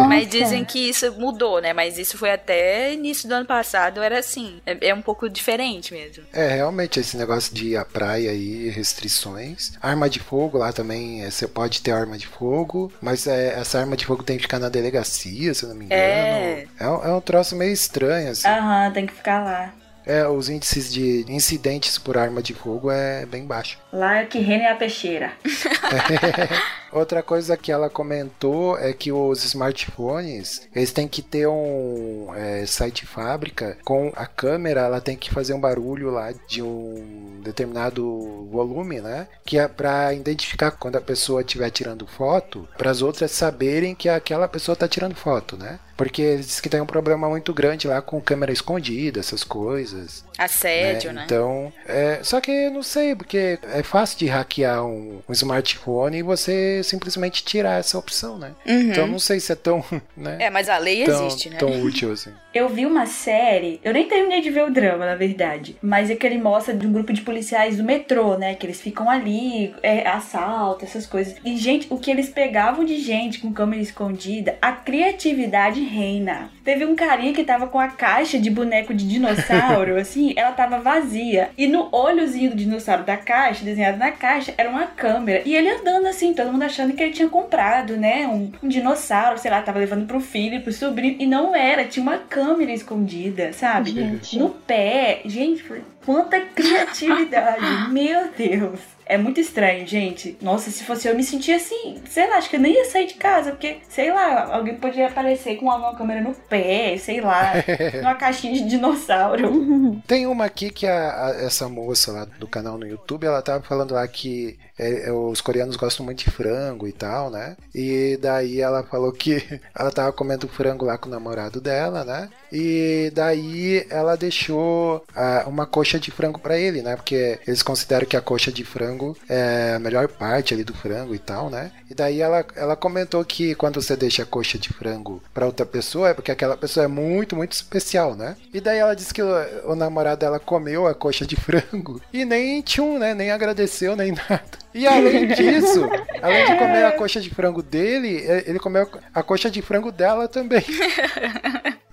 Mas dizem que isso mudou, né? Mas isso foi até início do ano passado, era assim. É, é um pouco diferente mesmo. é, realmente, esse negócio de ir à praia aí, restrições. Arma de fogo lá também, é, você pode ter arma de fogo, mas é, essa arma de fogo tem que ficar na delegacia, se eu não me engano. É. É, um- é um troço meio estranho, assim. Aham, tem que ficar lá. É, os índices de incidentes por arma de fogo é bem baixo. Lá é que reina é a peixeira. Outra coisa que ela comentou é que os smartphones eles têm que ter um é, site fábrica com a câmera, ela tem que fazer um barulho lá de um determinado volume, né? Que é para identificar quando a pessoa estiver tirando foto, para as outras saberem que aquela pessoa está tirando foto, né? Porque dizem que tem um problema muito grande lá com câmera escondida, essas coisas. Assédio, né? Então, é, só que eu não sei, porque é fácil de hackear um, um smartphone e você simplesmente tirar essa opção, né? Uhum. Então não sei se é tão, né, É, mas a lei tão, existe, né? tão útil assim. Eu vi uma série, eu nem terminei de ver o drama, na verdade. Mas é que ele mostra de um grupo de policiais do metrô, né? Que eles ficam ali, é, assalto, essas coisas. E, gente, o que eles pegavam de gente com câmera escondida, a criatividade reina. Teve um carinha que tava com a caixa de boneco de dinossauro, assim, ela tava vazia. E no olhozinho do dinossauro da caixa, desenhado na caixa, era uma câmera. E ele andando assim, todo mundo achando que ele tinha comprado, né? Um, um dinossauro, sei lá, tava levando pro filho, pro sobrinho. E não era, tinha uma câmera escondida, sabe? Gente. No pé. Gente, quanta criatividade. Meu Deus. É muito estranho, gente. Nossa, se fosse eu, me sentia assim. Sei lá, acho que eu nem ia sair de casa, porque, sei lá, alguém podia aparecer com uma câmera no pé, sei lá, numa caixinha de dinossauro. Tem uma aqui que a, a- essa moça lá do canal no YouTube, ela tava falando lá que é, é, os coreanos gostam muito de frango e tal, né? E daí ela falou que ela tava comendo frango lá com o namorado dela, né? E daí ela deixou ah, uma coxa de frango pra ele, né? Porque eles consideram que a coxa de frango é a melhor parte ali do frango e tal, né? E daí ela, ela comentou que quando você deixa a coxa de frango pra outra pessoa é porque aquela pessoa é muito, muito especial, né? E daí ela disse que o, o namorado dela comeu a coxa de frango e nem tchum, né? Nem agradeceu, nem nada. E além disso, além de comer a coxa de frango dele, eh, ele comeu a coxa de frango dela também.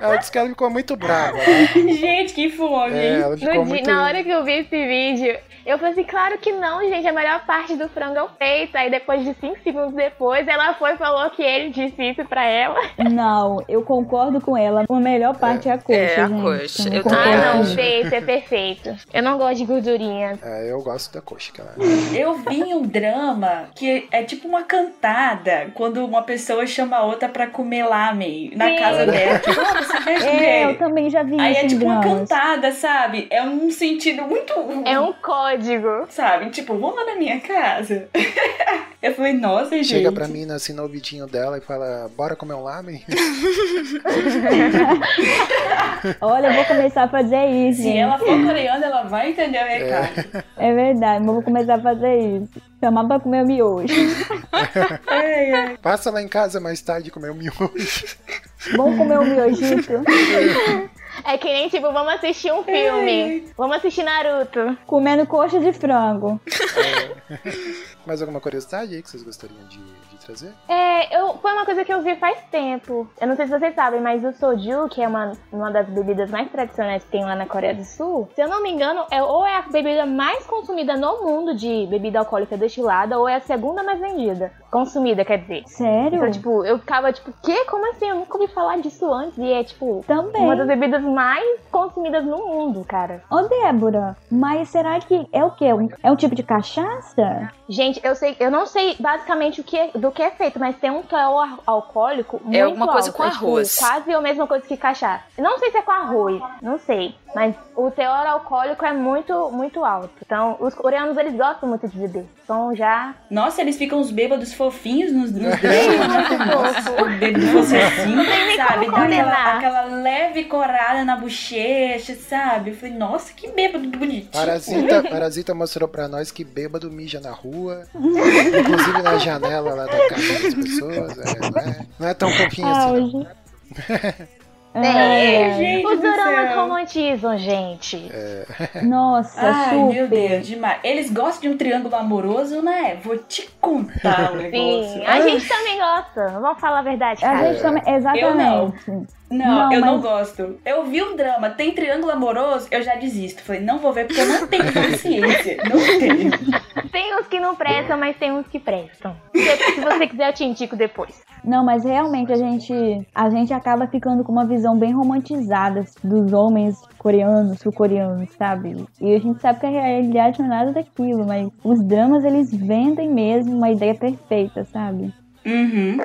ela disse que ela ficou muito brava. né? gente, que fome, É, dia- muito. Na hora que eu vi esse vídeo, eu falei assim, claro que não, gente, a melhor parte do frango é o peito. Aí depois de 5 segundos depois, ela foi e falou que ele disse isso pra ela. Não, eu concordo com ela. A melhor parte é, a coxa, É, a gente. coxa. Eu concordo também Ah, não, o peito é perfeito. Eu não gosto de gordurinha. É, eu gosto da coxa ela. Eu vi um drama que é tipo uma cantada quando uma pessoa chama a outra pra comer lamen na Sim. casa dela. Tipo, você É, eu também já vi Aí isso é em tipo uma cantada, sabe? É um sentido muito. É um código. Sabe? Tipo, vamos lá na minha casa. Eu falei, nossa, gente. Chega pra mim assim no ouvidinho dela e fala: Bora comer um lamen? Olha, eu vou começar a fazer isso. Se gente. ela for coreana, ela vai entender o recado. É verdade, mas eu vou começar a fazer isso. Chamar pra comer o miojo. Ai, ai. Passa lá em casa mais tarde comer um miojo. Vamos comer o miojito? É que nem tipo, vamos assistir um filme. Vamos assistir Naruto. Comendo coxa de frango. Mais alguma curiosidade aí que vocês gostariam de trazer? É, eu, foi uma coisa que eu vi faz tempo. Eu não sei se vocês sabem, mas o soju, que é uma, uma das bebidas mais tradicionais que tem lá na Coreia do Sul, se eu não me engano, é ou é a bebida mais consumida no mundo de bebida alcoólica destilada, ou é a segunda mais vendida. Consumida, quer dizer. Sério? Então, tipo, eu ficava tipo, que? Como assim? Eu nunca ouvi falar disso antes. E é, tipo, Também. uma das bebidas mais consumidas no mundo, cara. Ô, Débora, mas será que é o quê? É um tipo de cachaça? Gente, eu sei, eu não sei basicamente o que é- do que é feito, mas tem um teor alcoólico muito É alguma coisa alto. com É, tipo, arroz. quase a mesma coisa que cachaça. Eu Não sei se é com arroz, não sei. Mas o teor alcoólico é muito, muito alto. Então, os coreanos, eles gostam muito de beber. Então, já... Nossa, eles ficam uns bêbados fofinhos nos, nos se o assim, nem sabe? Dá aquela, aquela leve corada na bochecha, sabe? Eu falei, nossa, que bêbado bonitinho. Parasita, Parasita mostrou pra nós que bêbado mija na rua, inclusive na janela lá da casa das pessoas. é, não, é, não é tão fofinho assim, não. Auge. É, gente os céu. romantizam, gente. Nossa, Ai, super. meu Deus, demais. Eles gostam de um triângulo amoroso, né? Vou te contar o negócio. Sim, a gente também gosta. Vamos falar a verdade, A cara. gente também, exatamente. Não, Não, eu não mas- gosto. Eu vi um drama, tem triângulo amoroso, eu já desisto. Falei, não vou ver porque eu não tenho paciência. Não tenho. Tem uns que não prestam, mas tem uns que prestam. Se se você quiser, eu te indico depois. Não, mas realmente a gente, a gente acaba ficando com uma visão bem romantizada dos homens coreanos, sul-coreanos, sabe? E a gente sabe que a realidade não é nada daquilo, mas os dramas eles vendem mesmo uma ideia perfeita, sabe? Uhum.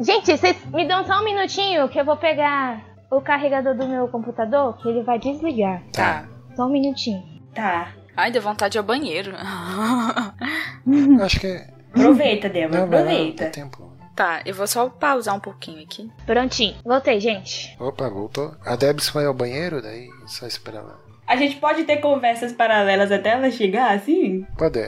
Gente, vocês me dão só um minutinho que eu vou pegar o carregador do meu computador, que ele vai desligar. Tá. Só um minutinho. Tá. Ai, deu vontade ao banheiro. Acho que. Aproveita, Débora, Não, aproveita. dá tempo. tá, eu vou só pausar um pouquinho aqui. Prontinho. Voltei, gente. Opa, voltou. A Debs foi ao banheiro, daí só esperar lá. A gente pode ter conversas paralelas até ela chegar, assim? Pode.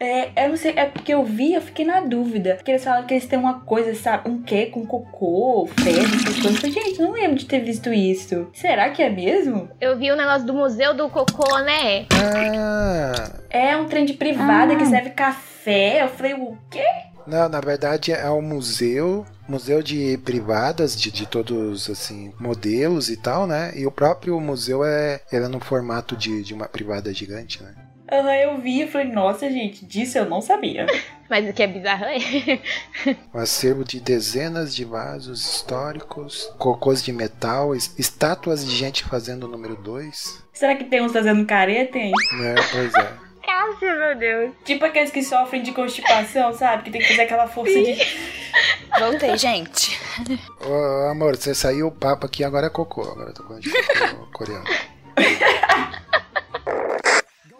É, eu não sei, é porque eu vi, eu fiquei na dúvida. Porque eles falam que eles têm uma coisa, sabe? Um quê com cocô, fezes, essas coisas. Eu falei, gente, não lembro de ter visto isso. Será que é mesmo? Eu vi o negócio do Museu do Cocô, né? Ah! É um trem de privada Ah. que serve café. Eu falei, o quê? Não, na verdade é um museu, museu de privadas, de, de todos, assim, modelos e tal, né? E o próprio museu é, ele é no formato de, de uma privada gigante, né? Aham, eu vi e falei, nossa, gente, disso eu não sabia. Mas o que é bizarro é. Um acervo de dezenas de vasos históricos, cocôs de metal, es- estátuas de gente fazendo o número 2. Será que tem uns fazendo careta, hein? Né? Pois é. Cássio, meu Deus. Tipo aqueles que sofrem de constipação, sabe? Que tem que fazer aquela força de. Voltei, gente. Ô, amor, você saiu o papo aqui, agora é cocô. Agora eu tô falando de cocô coreano.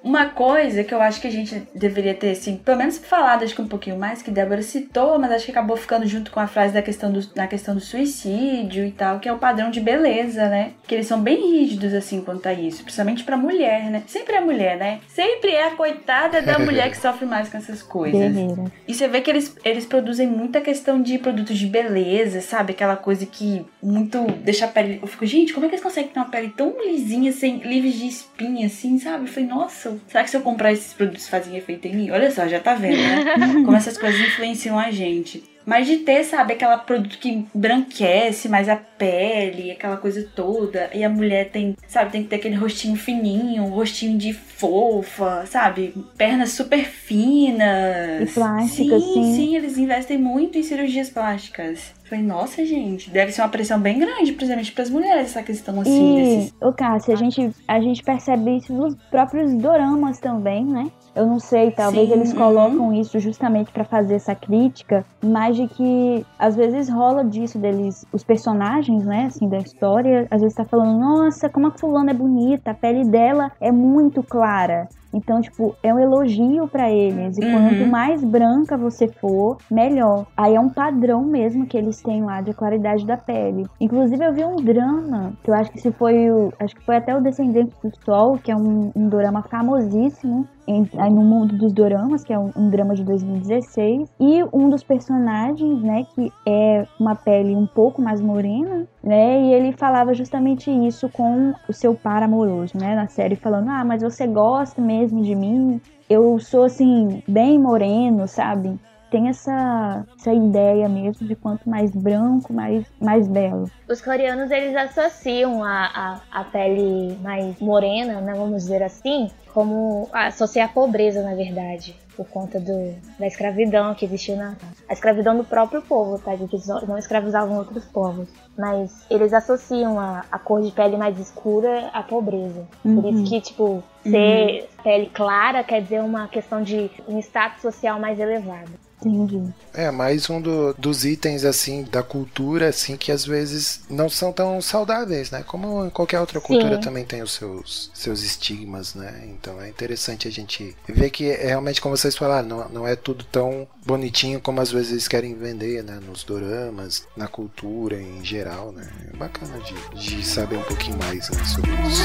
Uma coisa que eu acho que a gente deveria ter, assim, pelo menos falado, acho que um pouquinho mais, que Débora citou, mas acho que acabou ficando junto com a frase da questão do, na questão do suicídio e tal, que é o padrão de beleza, né? Que eles são bem rígidos, assim, quanto a isso, principalmente pra mulher, né? Sempre é mulher, né? Sempre é a coitada da mulher que sofre mais com essas coisas. Guerreira. E você vê que eles, eles produzem muita questão de produtos de beleza, sabe? Aquela coisa que muito deixa a pele. Eu fico, gente, como é que eles conseguem ter uma pele tão lisinha, sem livres de espinha, assim, sabe? Eu falei, nossa, será que se eu comprar esses produtos fazem efeito em mim? Olha só, já tá vendo, né? Como essas coisas influenciam a gente. Mas de ter, sabe, aquela produto que branquece mais a pele, aquela coisa toda. E a mulher tem, sabe, tem que ter aquele rostinho fininho, um rostinho de fofa, sabe? Pernas super finas. E plásticas, sim. sim. Sim, eles investem muito em cirurgias plásticas. Falei, nossa, gente, deve ser uma pressão bem grande, principalmente pras mulheres, essa questão assim, E, desses. ô Cássia, a gente, a gente percebe isso nos próprios doramas também, né? Eu não sei, talvez Sim, eles uhum. colocam isso justamente pra fazer essa crítica, mas de que às vezes rola disso deles, os personagens, né, assim, da história, às vezes tá falando, nossa, como a fulana é bonita, a pele dela é muito clara. Então, tipo, é um elogio pra eles. E Uhum. quanto mais branca você for, melhor. Aí é um padrão mesmo que eles têm lá de claridade da pele. Inclusive, eu vi um drama, que eu acho que se foi o. Acho que foi até o Descendente do Sol, que é um, um drama famosíssimo. Em- aí no mundo dos doramas, que é um, um drama de 2016, e um dos personagens, né, que é uma pele um pouco mais morena, né, e ele falava justamente isso com o seu par amoroso, né, na série, falando, ah, mas você gosta mesmo de mim? Eu sou, assim, bem moreno, sabe? Tem essa, essa ideia mesmo de quanto mais branco, mais, mais belo. Os coreanos, eles associam a, a, a pele mais morena, né, vamos dizer assim, como associa a pobreza, na verdade, por conta do, da escravidão que existiu na a escravidão do próprio povo, tá? gente? Eles não escravizavam outros povos, mas eles associam a, a cor de pele mais escura à pobreza. Por Uhum. isso que, tipo, ser pele clara quer dizer uma questão de um status social mais elevado. Entendi. É, mais um do- dos itens, assim, da cultura, assim, que às vezes não são tão saudáveis, né? Como em qualquer outra cultura Sim. também tem os seus, seus estigmas, né? Então é interessante a gente ver que é realmente, como vocês falaram, não, não é tudo tão bonitinho como às vezes eles querem vender, né? Nos doramas, na cultura em geral, né? É bacana de, de saber um pouquinho mais né, sobre isso.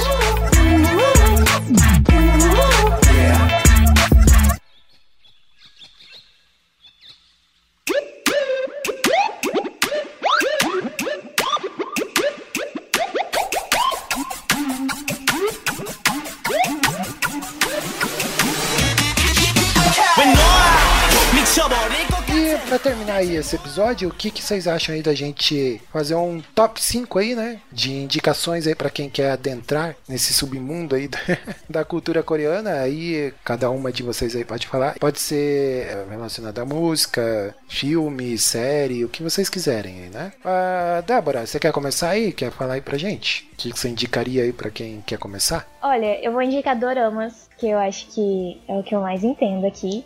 E pra terminar aí esse episódio, o que, que vocês acham aí da gente fazer um top 5 aí, né? De indicações aí pra quem quer adentrar nesse submundo aí da, cultura coreana. Aí cada uma de vocês aí pode falar. Pode ser é, relacionado à música, filme, série, o que vocês quiserem aí, né? Ah, Débora, você quer começar aí? Quer falar aí pra gente? O que, que você indicaria aí pra quem quer começar? Olha, eu vou indicar doramas, que eu acho que é o que eu mais entendo aqui.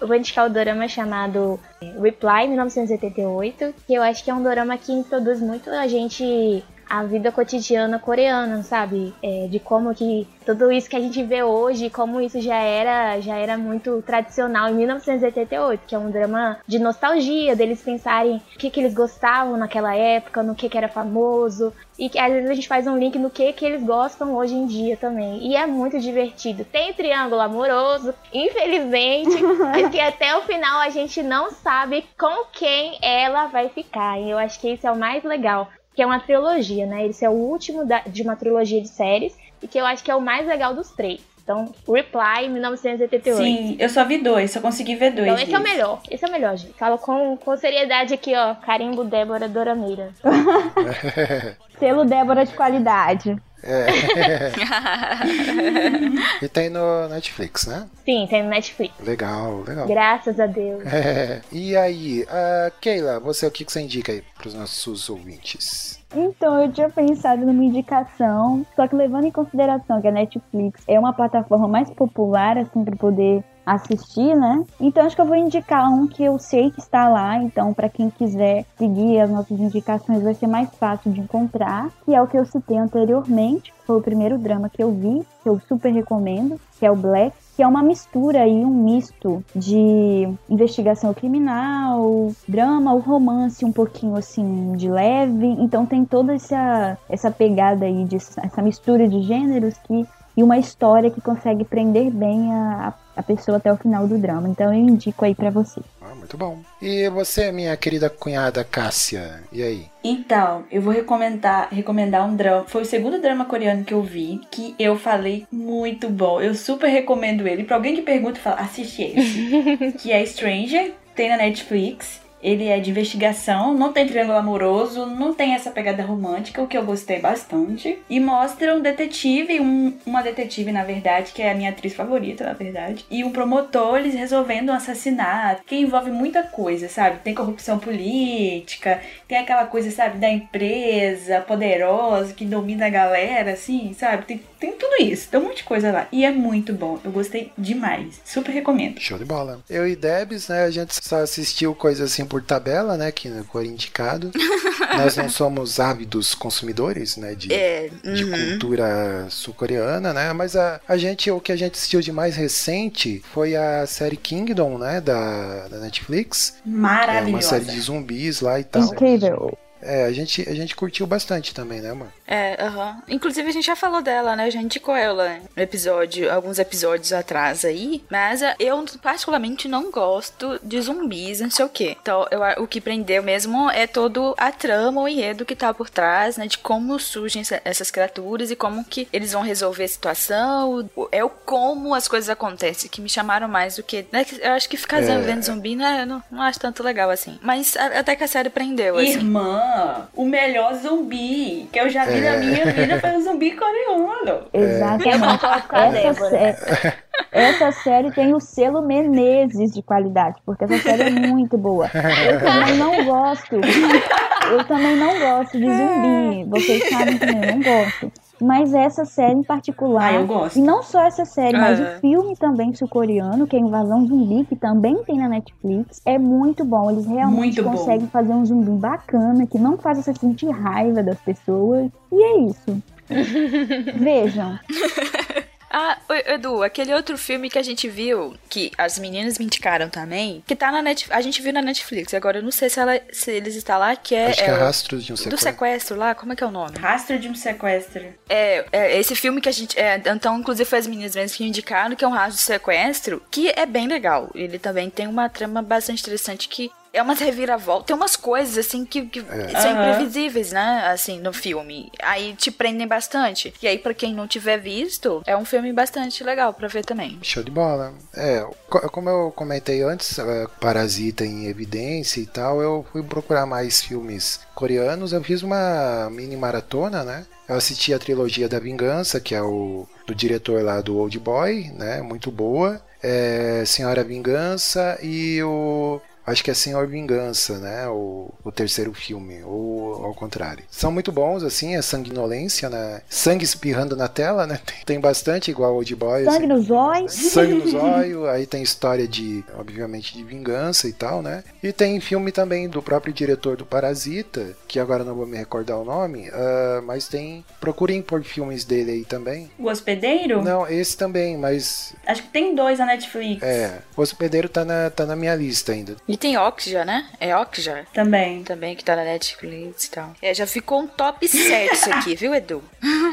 Eu vou indicar o dorama chamado eh, Reply 1988, que eu acho que é um dorama que introduz muito a gente a vida cotidiana coreana, sabe? É, de como que tudo isso que a gente vê hoje, como isso já era, já era muito tradicional em 1988, que é um drama de nostalgia, deles pensarem o que, que eles gostavam naquela época, no que, que era famoso, e que às vezes a gente faz um link no que, que eles gostam hoje em dia também. E é muito divertido. Tem triângulo amoroso, infelizmente, mas que até o final a gente não sabe com quem ela vai ficar. E eu acho que isso é o mais legal que é uma trilogia, né? Esse é o último da- de uma trilogia de séries e que eu acho que é o mais legal dos três. Então, Reply 1988. Sim, eu só vi dois, só consegui ver dois. Então esse é o melhor, esse é o melhor, gente. Falo com, com seriedade aqui, ó. Carimbo Débora Dorameira. Selo Débora de qualidade. É. e tem no Netflix, né? Sim, tem no Netflix. Legal, legal. Graças a Deus. É. E aí, ah, Keila, você o que, que você indica aí pros nossos ouvintes? Então, eu tinha pensado numa indicação, só que levando em consideração que a Netflix é uma plataforma mais popular, assim, para poder assistir, né? Então, acho que eu vou indicar um que eu sei que está lá, então, para quem quiser seguir as nossas indicações, vai ser mais fácil de encontrar, que é o que eu citei anteriormente, foi o primeiro drama que eu vi, que eu super recomendo, que é o Black, que é uma mistura aí, um misto de investigação criminal, drama, o romance um pouquinho assim de leve. Então tem toda essa, essa pegada aí, de, essa mistura de gêneros que, e uma história que consegue prender bem a, a pessoa até o final do drama. Então eu indico aí pra você. Ah, muito bom. E você, minha querida cunhada Cássia, e aí? Então, eu vou recomendar, recomendar um drama. Foi o segundo drama coreano que eu vi, que eu falei muito bom. Eu super recomendo ele. Pra alguém que pergunta, fala, assiste esse. que é Stranger, tem na Netflix. Ele é de investigação, não tem triângulo amoroso, não tem essa pegada romântica, o que eu gostei bastante. E mostra um detetive, um- uma detetive, na verdade, que é a minha atriz favorita, na verdade. E um promotor, eles resolvendo um assassinato, que envolve muita coisa, sabe? Tem corrupção política, tem aquela coisa, sabe, da empresa poderosa que domina a galera, assim, sabe? Tem, tem tudo isso, tem um monte de coisa lá. E é muito bom, eu gostei demais. Super recomendo. Show de bola. Eu e Debs, né, a gente só assistiu coisas assim por tabela, né, que foi indicado. Nós não somos ávidos consumidores, né, de, É, de uhum. cultura sul-coreana, né, mas a, a gente, o que a gente assistiu de mais recente foi a série Kingdom, né, da, da Netflix. É uma Maravilhosa. série de zumbis lá e tal. Incrível. É, a gente, a gente curtiu bastante também, né, mano? É, aham. Inclusive a gente já falou dela, né? Já indicou ela no episódio, alguns episódios atrás aí. Mas ah, eu particularmente não gosto de zumbis, não sei o quê. Então, eu, o que prendeu mesmo é todo a trama, o enredo que tá por trás, né? De como surgem essa- essas criaturas e como que eles vão resolver a situação. É o como as coisas acontecem que me chamaram mais do que. Né? Eu acho que ficar É. vendo zumbi, né? Eu não, não acho tanto legal assim. Mas a- até que a série prendeu, assim. Irmã, o melhor zumbi que eu já vi na minha vida foi o zumbi coreano. Exatamente. Essa, Débora. sé- essa série tem o selo Menezes de qualidade, porque essa série é muito boa. Eu também não gosto. Eu também não gosto de zumbi. Vocês sabem também, eu não gosto. Mas essa série em particular. Ah, eu gosto. E não só essa série, mas É. o filme também sul-coreano, que é Invasão Zumbi, que também tem na Netflix, é muito bom. Eles realmente Muito bom. conseguem fazer um zumbi bacana, que não faz você sentir raiva das pessoas. E é isso. Vejam. Ah, Edu, aquele outro filme que a gente viu, que as meninas me indicaram também, que tá na Netflix, a gente viu na Netflix, agora eu não sei se, ela, se eles estão lá, que é, Acho que é o- Rastros de um do Sequestro. sequestro lá, como é que é o nome? Rastro de um sequestro. É, é esse filme que a gente, é, então inclusive foi as meninas mesmo que indicaram, que é um rastro de sequestro, que é bem legal, ele também tem uma trama bastante interessante que é umas reviravoltas, tem umas coisas assim que, que são Aham. imprevisíveis, né? Assim, no filme. Aí te prendem bastante. E aí, pra quem não tiver visto, é um filme bastante legal pra ver também. Show de bola. É, co- como eu comentei antes, é, Parasita em evidência e tal, eu fui procurar mais filmes coreanos. Eu fiz uma mini maratona, né? Eu assisti a trilogia da Vingança, que é o do diretor lá do Old Boy, né? Muito boa. É, Senhora Vingança e o Acho que é Senhor Vingança, né? O, o terceiro filme, ou ao contrário. São muito bons, assim, é sanguinolência, né? Sangue espirrando na tela, né? Tem, tem bastante, igual Old Boy. Sangue assim. nos olhos. Sangue nos olhos, aí tem história de, obviamente, de vingança e tal, né? E tem filme também do próprio diretor do Parasita, que agora não vou me recordar o nome, ah, mas tem. Procurem por filmes dele aí também. O hospedeiro? Não, esse também, mas. Acho que tem dois na Netflix. É, o hospedeiro tá na, tá na minha lista ainda. E tem Okja, né? É Okja? Também. Também, que tá na Netflix e tal. É, já ficou um top 7 isso aqui, viu, Edu?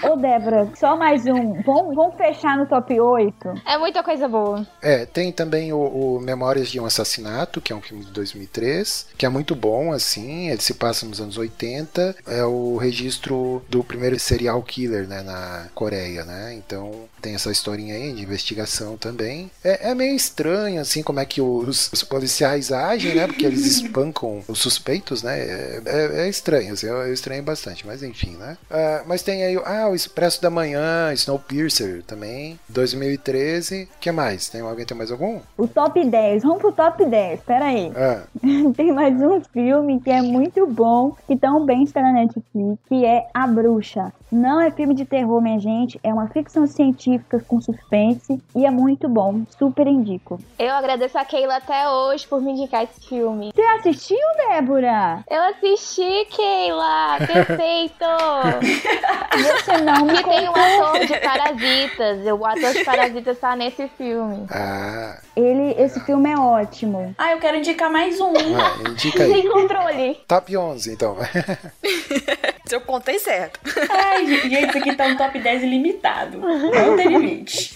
Ô, Débora, só mais um. Vamos, vamos fechar no top 8? É muita coisa boa. É, tem também o, o Memórias de um Assassinato, que é um filme de 2003, que é muito bom, assim, ele se passa nos anos 80, é o registro do primeiro serial killer, né, na Coreia, né, então tem essa historinha aí de investigação também. É, é meio estranho, assim, como é que os, os policiais agem, né, porque eles espancam os suspeitos, né, é, é- é estranho, assim, eu, eu estranho bastante, mas enfim, né. Ah, mas tem aí, o- ah, o Expresso da Manhã, Snowpiercer também, 2013, que mais? Tem alguém tem mais algum? O top 10. Vamos pro top 10. Pera aí. Ah, Tem mais um filme que é muito bom, que também está na Netflix, que é A Bruxa. Não é filme de terror, minha gente, é uma ficção científica com suspense e é muito bom. Super indico. Eu agradeço a Keila até hoje por me indicar esse filme. Você assistiu, Débora? Eu assisti, Keila! Perfeito! Você não me que tem um contou. ator de Parasitas. O ator de Parasitas tá nesse filme. ah, Ele, esse filme é ótimo. Ah, eu quero indicar mais um. ah, indica aí. Sem controle. Top 11, então. Se eu contei certo. Ai, gente, isso aqui tá um top 10 ilimitado. Não tem limite.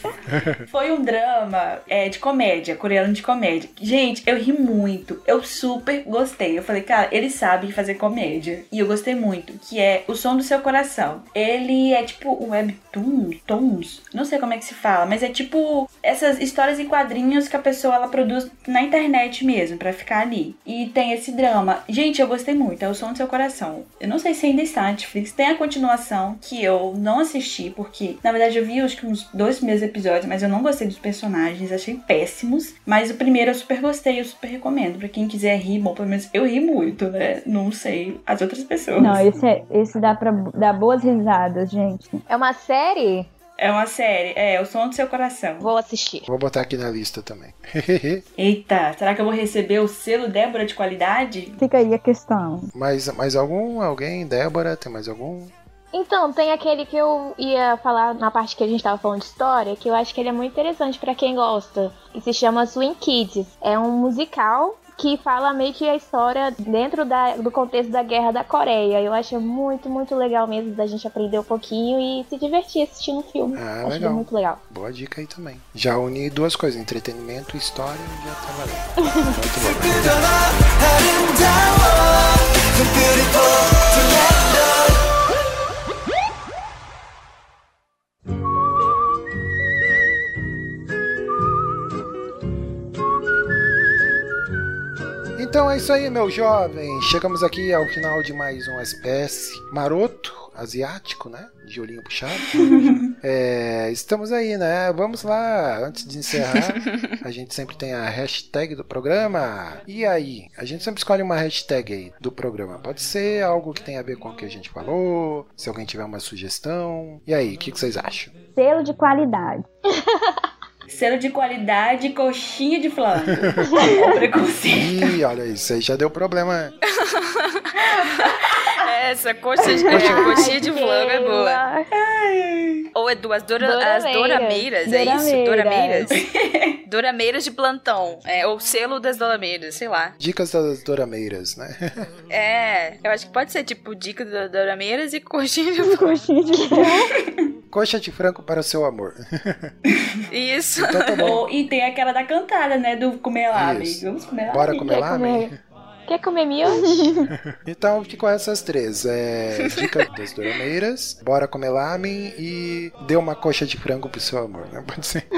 Foi um drama é, de comédia, coreano de comédia. Gente, eu ri muito. Eu super gostei. Eu falei, cara, eles sabem fazer comédia. E eu gostei muito. Que é O Som do Seu Coração. Ele é tipo um webtoon, tons. Não sei como é que se fala, mas é tipo essas histórias em quadrinhos que a pessoa ela produz na internet mesmo, pra ficar ali. E tem esse drama. Gente, eu gostei muito. É O Som do Seu Coração. Eu não sei se ainda está na Netflix. Tem a continuação que eu não assisti, porque na verdade eu vi acho que uns dois primeiros episódios, mas eu não gostei dos personagens, achei péssimos. Mas o primeiro eu super gostei, eu super recomendo. Pra quem quiser rir, bom, pelo menos eu ri muito, né? Não sei as outras pessoas. Não, esse, é, esse dá pra dar boas risadas, gente. É uma série? É uma série, é O Som do Seu Coração. Vou assistir. Vou botar aqui na lista também. Eita, será que eu vou receber o selo Débora de qualidade? Fica aí a questão. mais, mais algum? Alguém? Débora? Tem mais algum? Então, tem aquele que eu ia falar na parte que a gente tava falando de história, que eu acho que ele é muito interessante pra quem gosta, que se chama Swing Kids. É um musical que fala meio que a história dentro da, do contexto da Guerra da Coreia. Eu acho muito, muito legal mesmo da gente aprender um pouquinho e se divertir assistindo o filme. Ah, acho legal. muito legal. Boa dica aí também. Já uni duas coisas, entretenimento e história, já tá valendo. Muito bom. Então é isso aí, meu jovem. Chegamos aqui ao final de mais um SPS maroto, asiático, né? De olhinho puxado. É, estamos aí, né? Vamos lá, antes de encerrar, a gente sempre tem a hashtag do programa. E aí? A gente sempre escolhe uma hashtag aí do programa. Pode ser algo que tenha a ver com o que a gente falou, se alguém tiver uma sugestão. E aí, o que, que vocês acham? Selo de qualidade. Selo de qualidade, coxinha de flango. Ou preconceito. Ih, olha isso aí já deu problema. Essa coxa de, é, coxinha de flango é boa. Ou é duas dora, as Dorameiras. dorameiras, é isso? Dorameiras. Dorameiras. dorameiras de plantão. É, ou selo das dorameiras, sei lá. Dicas das dorameiras, né? É, eu acho que pode ser tipo dica das dorameiras e coxinha de flango. Coxinha de. Coxa de frango para o seu amor. Isso. Então tá bom. E tem aquela da cantada, né? Do comer lá. Vamos comer lá. Bora comer lá, comer? amigo? Quer comer miojo? Então ficou essas três. É, dica das dorameiras, bora comer lamen e dê uma coxa de frango pro seu amor, né? Pode ser.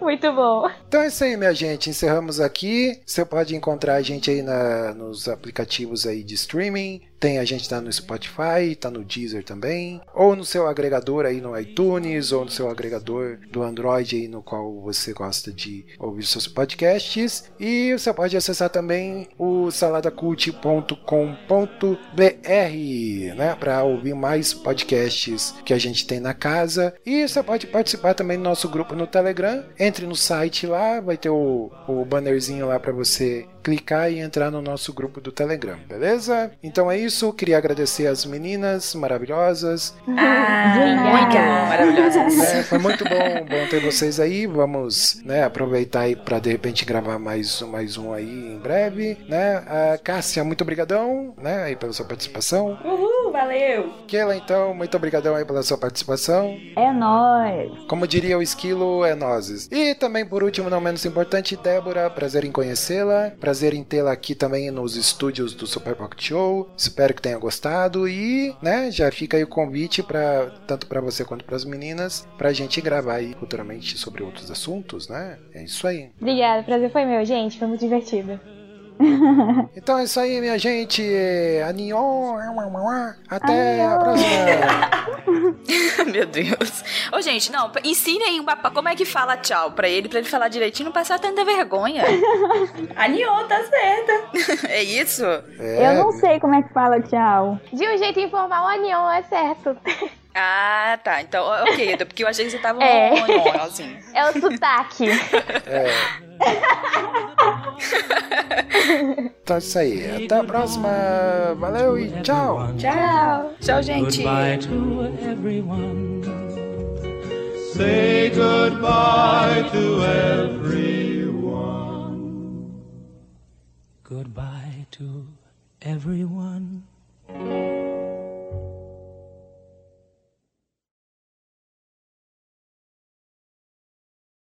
muito bom. Então é isso aí, minha gente. Encerramos aqui. Você pode encontrar a gente aí na- nos aplicativos aí de streaming. Tem a gente tá no Spotify, tá no Deezer também, ou no seu agregador aí no iTunes, ou no seu agregador do Android aí no qual você gosta de ouvir seus podcasts. E você pode acessar também o saladacult.com.br, né, para ouvir mais podcasts que a gente tem na casa. E você pode participar também do nosso grupo no Telegram. Entre no site lá, vai ter o, o bannerzinho lá para você clicar e entrar no nosso grupo do Telegram, beleza? Então é isso, queria agradecer as meninas maravilhosas. Ah, Muito bom, maravilhosa. É, foi muito bom, bom ter vocês aí. Vamos né, aproveitar aí para de repente gravar mais, mais um aí em breve, né? A Cássia, muito obrigadão, né, aí pela sua participação. Uhul, valeu. Keila, então, muito obrigadão aí pela sua participação. É nóis. Como diria o esquilo, é nozes. E também, por último, não menos importante, Débora, prazer em conhecê-la. Prazer em tê-la aqui também nos estúdios do Super Pocket Show. Espero que tenha gostado e, né, já fica aí o convite para tanto para você quanto para as meninas, pra gente gravar aí futuramente sobre outros assuntos, né? É isso aí. Obrigada, prazer foi meu, gente. Foi muito divertido. Então é isso aí, minha gente. Anion. Até a próxima. Meu Deus. Ô, gente, não, ensine aí uma, como é que fala tchau pra ele, pra ele falar direitinho, não passar tanta vergonha. Anion, tá certa. é isso? É, Eu não sei como é que fala tchau. De um jeito informal, o anion é certo. Ah, tá. Então, ok, porque eu achei que você tava É. um, um, um, assim. É o sotaque. É. Então é isso aí. Até a próxima. Valeu e tchau. Tchau. Tchau, gente. Goodbye to everyone. Say goodbye to everyone. Goodbye to everyone.